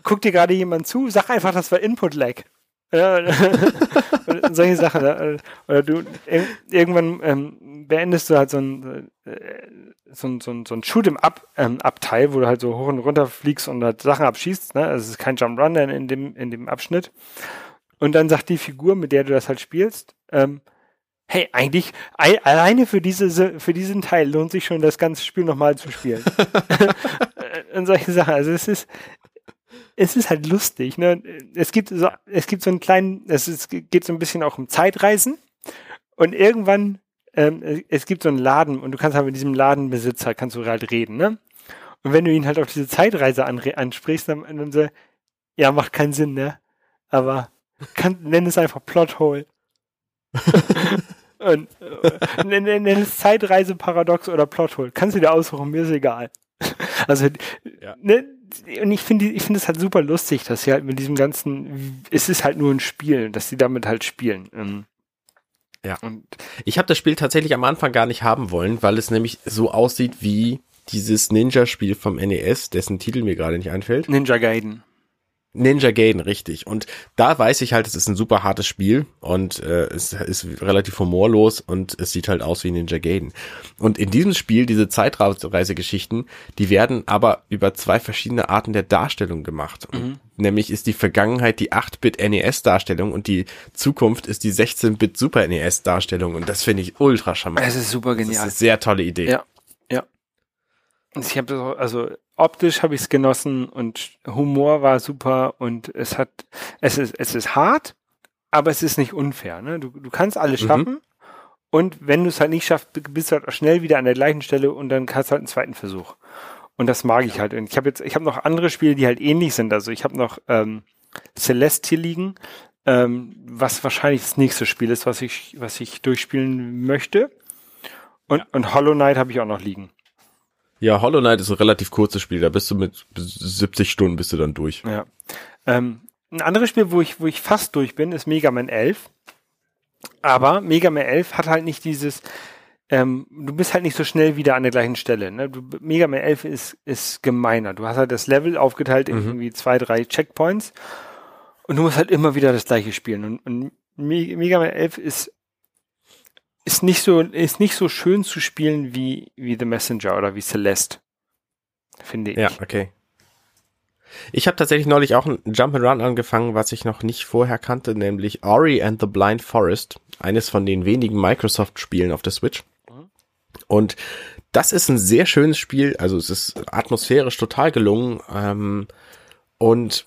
guck dir gerade jemand zu, sag einfach, das war Input-Lag. Ja, solche Sachen. Ne? Oder du irgendwann ähm, beendest du halt so ein, äh, so ein, so ein, so ein Shoot'em-up-Abteil, ähm, wo du halt so hoch und runter fliegst und halt Sachen abschießt. Ne? Also es ist kein Jump Run in dem, in dem Abschnitt. Und dann sagt die Figur, mit der du das halt spielst, ähm, hey, eigentlich alleine für diese für diesen Teil lohnt sich schon das ganze Spiel nochmal zu spielen. und solche Sachen. Also es ist es ist halt lustig. Ne? Es gibt so es gibt so einen kleinen, es ist, geht so ein bisschen auch um Zeitreisen und irgendwann ähm, es gibt so einen Laden und du kannst halt mit diesem Ladenbesitzer kannst du halt reden, ne? Und wenn du ihn halt auf diese Zeitreise ansprichst, dann, dann so, ja, macht keinen Sinn, ne? Aber kann, nenn es einfach Plothole. und äh, nenn, nenn es Zeitreise-Paradox oder Plothole. Kannst du dir aussuchen, mir ist egal. also, ja. ne? Und ich finde, ich finde es halt super lustig, dass sie halt mit diesem ganzen, es ist halt nur ein Spiel, dass sie damit halt spielen. Ähm, ja. Und ich habe das Spiel tatsächlich am Anfang gar nicht haben wollen, weil es nämlich so aussieht wie dieses Ninja-Spiel vom NES, dessen Titel mir gerade nicht einfällt. Ninja Gaiden. Ninja Gaiden, richtig. Und da weiß ich halt, es ist ein super hartes Spiel und äh, es ist relativ humorlos und es sieht halt aus wie Ninja Gaiden. Und in diesem Spiel, diese Zeitreisegeschichten, die werden aber über zwei verschiedene Arten der Darstellung gemacht. Mhm. Nämlich ist die Vergangenheit die 8-Bit NES-Darstellung und die Zukunft ist die 16-Bit Super NES-Darstellung. Und das finde ich ultra charmant. Es ist super genial. Das ist eine sehr tolle Idee. Ja, ja. Ich habe also optisch habe ich es genossen und Humor war super und es hat, es ist, es ist hart, aber es ist nicht unfair. Ne? Du, du kannst alles mhm. schaffen mhm. und wenn du es halt nicht schaffst, bist du halt auch schnell wieder an der gleichen Stelle und dann kannst du halt einen zweiten Versuch. Und das mag ich halt. Und ich habe jetzt, ich habe noch andere Spiele, die halt ähnlich sind. Also ich habe noch ähm, Celeste hier liegen, ähm, was wahrscheinlich das nächste Spiel ist, was ich, was ich durchspielen möchte. Und, ja. und Hollow Knight habe ich auch noch liegen. Ja, Hollow Knight ist ein relativ kurzes Spiel, da bist du mit 70 Stunden bist du dann durch. Ja. Ähm, ein anderes Spiel, wo ich, wo ich fast durch bin, ist Mega Man 11. Aber Mega Man 11 hat halt nicht dieses, ähm, du bist halt nicht so schnell wieder an der gleichen Stelle. Ne? Du, Mega Man 11 ist, ist gemeiner. Du hast halt das Level aufgeteilt in mhm. irgendwie zwei, drei Checkpoints und du musst halt immer wieder das gleiche spielen. Und, und Mega Man 11 ist ist nicht so ist nicht so schön zu spielen wie wie The Messenger oder wie Celeste, finde ich. Ja, okay. Ich habe tatsächlich neulich auch ein Jump'n'Run angefangen, was ich noch nicht vorher kannte, nämlich Ori and the Blind Forest, eines von den wenigen Microsoft-Spielen auf der Switch. Und das ist ein sehr schönes Spiel, also es ist atmosphärisch total gelungen ähm, und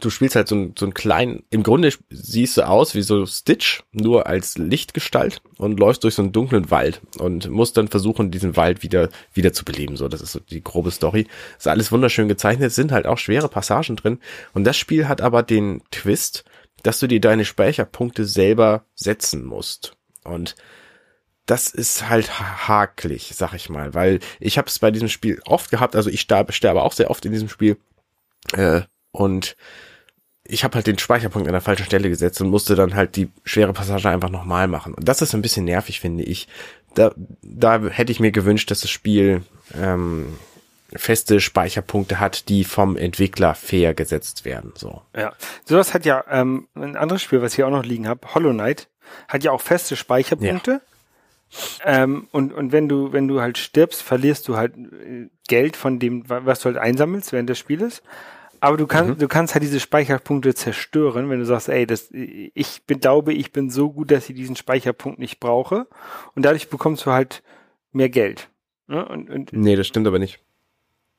du spielst halt so, ein, so einen kleinen, im Grunde siehst du aus wie so Stitch, nur als Lichtgestalt und läufst durch so einen dunklen Wald und musst dann versuchen, diesen Wald wieder, wieder zu beleben. So, das ist so die grobe Story. Ist alles wunderschön gezeichnet, sind halt auch schwere Passagen drin. Und das Spiel hat aber den Twist, dass du dir deine Speicherpunkte selber setzen musst. Und das ist halt hakelig, sag ich mal, weil ich habe es bei diesem Spiel oft gehabt, also ich sterbe, sterbe auch sehr oft in diesem Spiel. Äh, und ich habe halt den Speicherpunkt an der falschen Stelle gesetzt und musste dann halt die schwere Passage einfach nochmal machen. Und das ist ein bisschen nervig, finde ich. Da, da hätte ich mir gewünscht, dass das Spiel ähm, feste Speicherpunkte hat, die vom Entwickler fair gesetzt werden. So. Ja, sowas hat ja ähm, ein anderes Spiel, was ich auch noch liegen habe, Hollow Knight, hat ja auch feste Speicherpunkte. Ja. Ähm, und, und wenn du, wenn du halt stirbst, verlierst du halt äh, Geld von dem, was du halt einsammelst während des Spieles. Aber du kannst, mhm. du kannst halt diese Speicherpunkte zerstören, wenn du sagst, ey, das, ich bin, glaube, ich bin so gut, dass ich diesen Speicherpunkt nicht brauche. Und dadurch bekommst du halt mehr Geld. Ne? Und, und, nee, das stimmt aber nicht.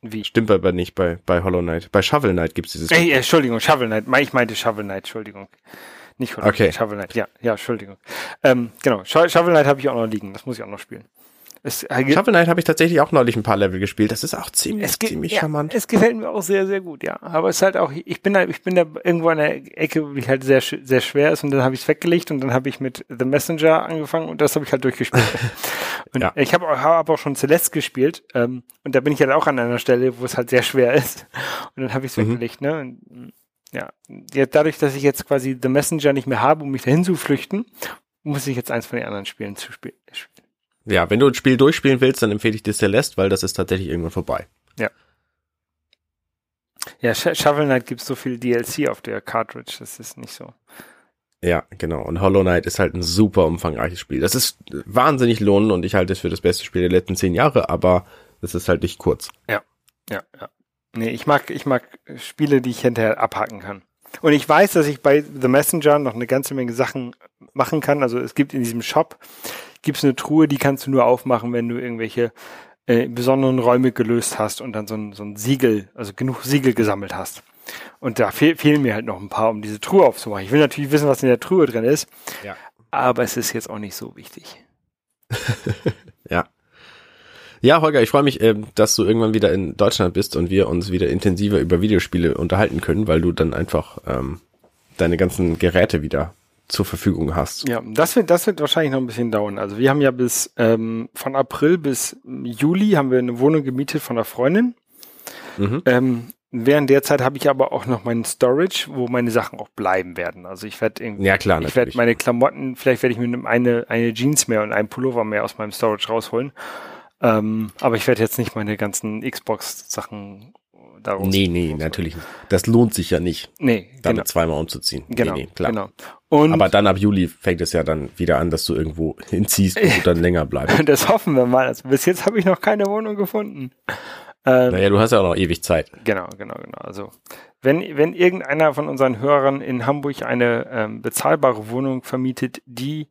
Wie? Stimmt aber nicht bei, bei Hollow Knight. Bei Shovel Knight gibt's dieses. Ey, Entschuldigung, Shovel Knight. Ich meinte Shovel Knight, Entschuldigung. Nicht Hollow okay. Shovel Knight. Ja, ja, Entschuldigung. Ähm, genau, Shovel Knight habe ich auch noch liegen. Das muss ich auch noch spielen. Es, Shovel Knight habe ich tatsächlich auch neulich ein paar Level gespielt. Das ist auch ziemlich, ziemlich ja, charmant. Es gefällt mir auch sehr, sehr gut, ja. Aber es ist halt auch, ich bin da, ich bin da irgendwo an der Ecke, die halt sehr, sehr schwer ist und dann habe ich es weggelegt und dann habe ich mit The Messenger angefangen und das habe ich halt durchgespielt. und ja. ich habe hab auch schon Celeste gespielt ähm, und da bin ich halt auch an einer Stelle, wo es halt sehr schwer ist. Und dann habe ich es mhm. weggelegt, ne? Und, ja, dadurch, dass ich jetzt quasi The Messenger nicht mehr habe, um mich dahin zu flüchten, muss ich jetzt eins von den anderen Spielen zu spielen. Ja, wenn du ein Spiel durchspielen willst, dann empfehle ich dir Celeste, weil das ist tatsächlich irgendwann vorbei. Ja. Ja, Sh Shovel Knight gibt so viel DLC auf der Cartridge, das ist nicht so. Ja, genau. Und Hollow Knight ist halt ein super umfangreiches Spiel. Das ist wahnsinnig lohnend und ich halte es für das beste Spiel der letzten zehn Jahre, aber es ist halt nicht kurz. Ja, ja, ja. Nee, ich mag, ich mag Spiele, die ich hinterher abhaken kann. Und ich weiß, dass ich bei The Messenger noch eine ganze Menge Sachen machen kann. Also es gibt in diesem Shop gibt's eine Truhe, die kannst du nur aufmachen, wenn du irgendwelche äh, besonderen Räume gelöst hast und dann so ein, so ein Siegel, also genug Siegel gesammelt hast. Und da fehl, fehlen mir halt noch ein paar, um diese Truhe aufzumachen. Ich will natürlich wissen, was in der Truhe drin ist. Ja. Aber es ist jetzt auch nicht so wichtig. ja. Holger, ich freue mich, äh, dass du irgendwann wieder in Deutschland bist und wir uns wieder intensiver über Videospiele unterhalten können, weil du dann einfach ähm, deine ganzen Geräte wieder zur Verfügung hast. Ja, das wird, das wird wahrscheinlich noch ein bisschen dauern. Also wir haben ja bis ähm, von April bis Juli haben wir eine Wohnung gemietet von einer Freundin. Mhm. Ähm, während der Zeit habe ich aber auch noch meinen Storage, wo meine Sachen auch bleiben werden. Also ich werde irgendwie, ja, klar, ich werde meine Klamotten, vielleicht werde ich mir eine, eine Jeans mehr und einen Pullover mehr aus meinem Storage rausholen. Ähm, aber ich werde jetzt nicht meine ganzen Xbox-Sachen daraus. Nee, nee, natürlich nicht. Das lohnt sich ja nicht. Nee, damit genau. zweimal umzuziehen. Genau, nee, nee, klar. Genau. Und Aber dann ab Juli fängt es ja dann wieder an, dass du irgendwo hinziehst und dann länger bleibst. Das hoffen wir mal. Also bis jetzt habe ich noch keine Wohnung gefunden. Ähm, naja, du hast ja auch noch ewig Zeit. Genau, genau, genau. Also wenn, wenn irgendeiner von unseren Hörern in Hamburg eine ähm, bezahlbare Wohnung vermietet, die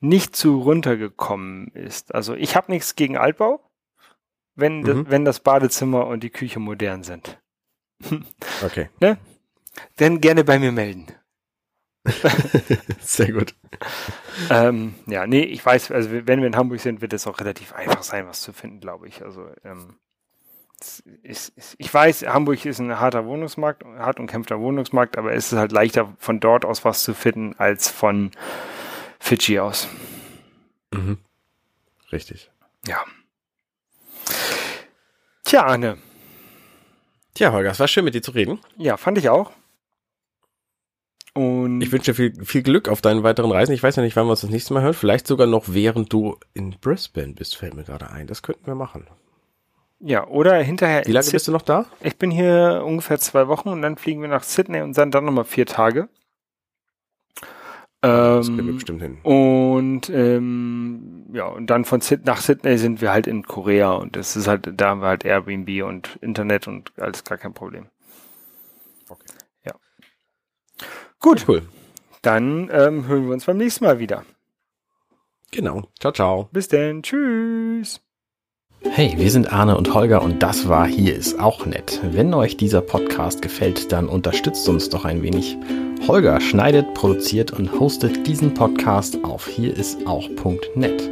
nicht zu runtergekommen ist. Also ich habe nichts gegen Altbau wenn, mhm. wenn das Badezimmer und die Küche modern sind. Okay. Ne? Dann gerne bei mir melden. Sehr gut. ähm, ja, nee, ich weiß, also wenn wir in Hamburg sind, wird es auch relativ einfach sein, was zu finden, glaube ich. Also ähm, ist, ist, ich weiß, Hamburg ist ein harter Wohnungsmarkt, hart umkämpfter Wohnungsmarkt, aber es ist halt leichter von dort aus was zu finden als von Fidschi aus. Mhm. Richtig. Ja. Tja, Arne. Tja, Holger, es war schön mit dir zu reden. Ja, fand ich auch. Und ich wünsche dir viel, viel Glück auf deinen weiteren Reisen. Ich weiß ja nicht, wann wir uns das nächste Mal hören. Vielleicht sogar noch während du in Brisbane bist, fällt mir gerade ein. Das könnten wir machen. Ja, oder hinterher. Wie lange bist du noch da? Ich bin hier ungefähr zwei Wochen und dann fliegen wir nach Sydney und dann, dann nochmal vier Tage. Das kriegen wir bestimmt hin. Und ähm, ja, und dann von Sid nach Sydney sind wir halt in Korea und das ist halt, da haben wir halt Airbnb und Internet und alles gar kein Problem. Okay. Ja. Gut, Cool. dann ähm, hören wir uns beim nächsten Mal wieder. Genau. Ciao, ciao. Bis denn, tschüss. Hey, wir sind Arne und Holger und das war Hier ist auch nett. Wenn euch dieser Podcast gefällt, dann unterstützt uns doch ein wenig. Holger schneidet, produziert und hostet diesen Podcast auf hierisauch.net.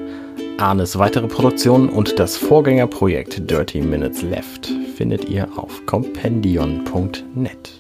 Arnes weitere Produktionen und das Vorgängerprojekt Dirty Minutes Left findet ihr auf compendion.net.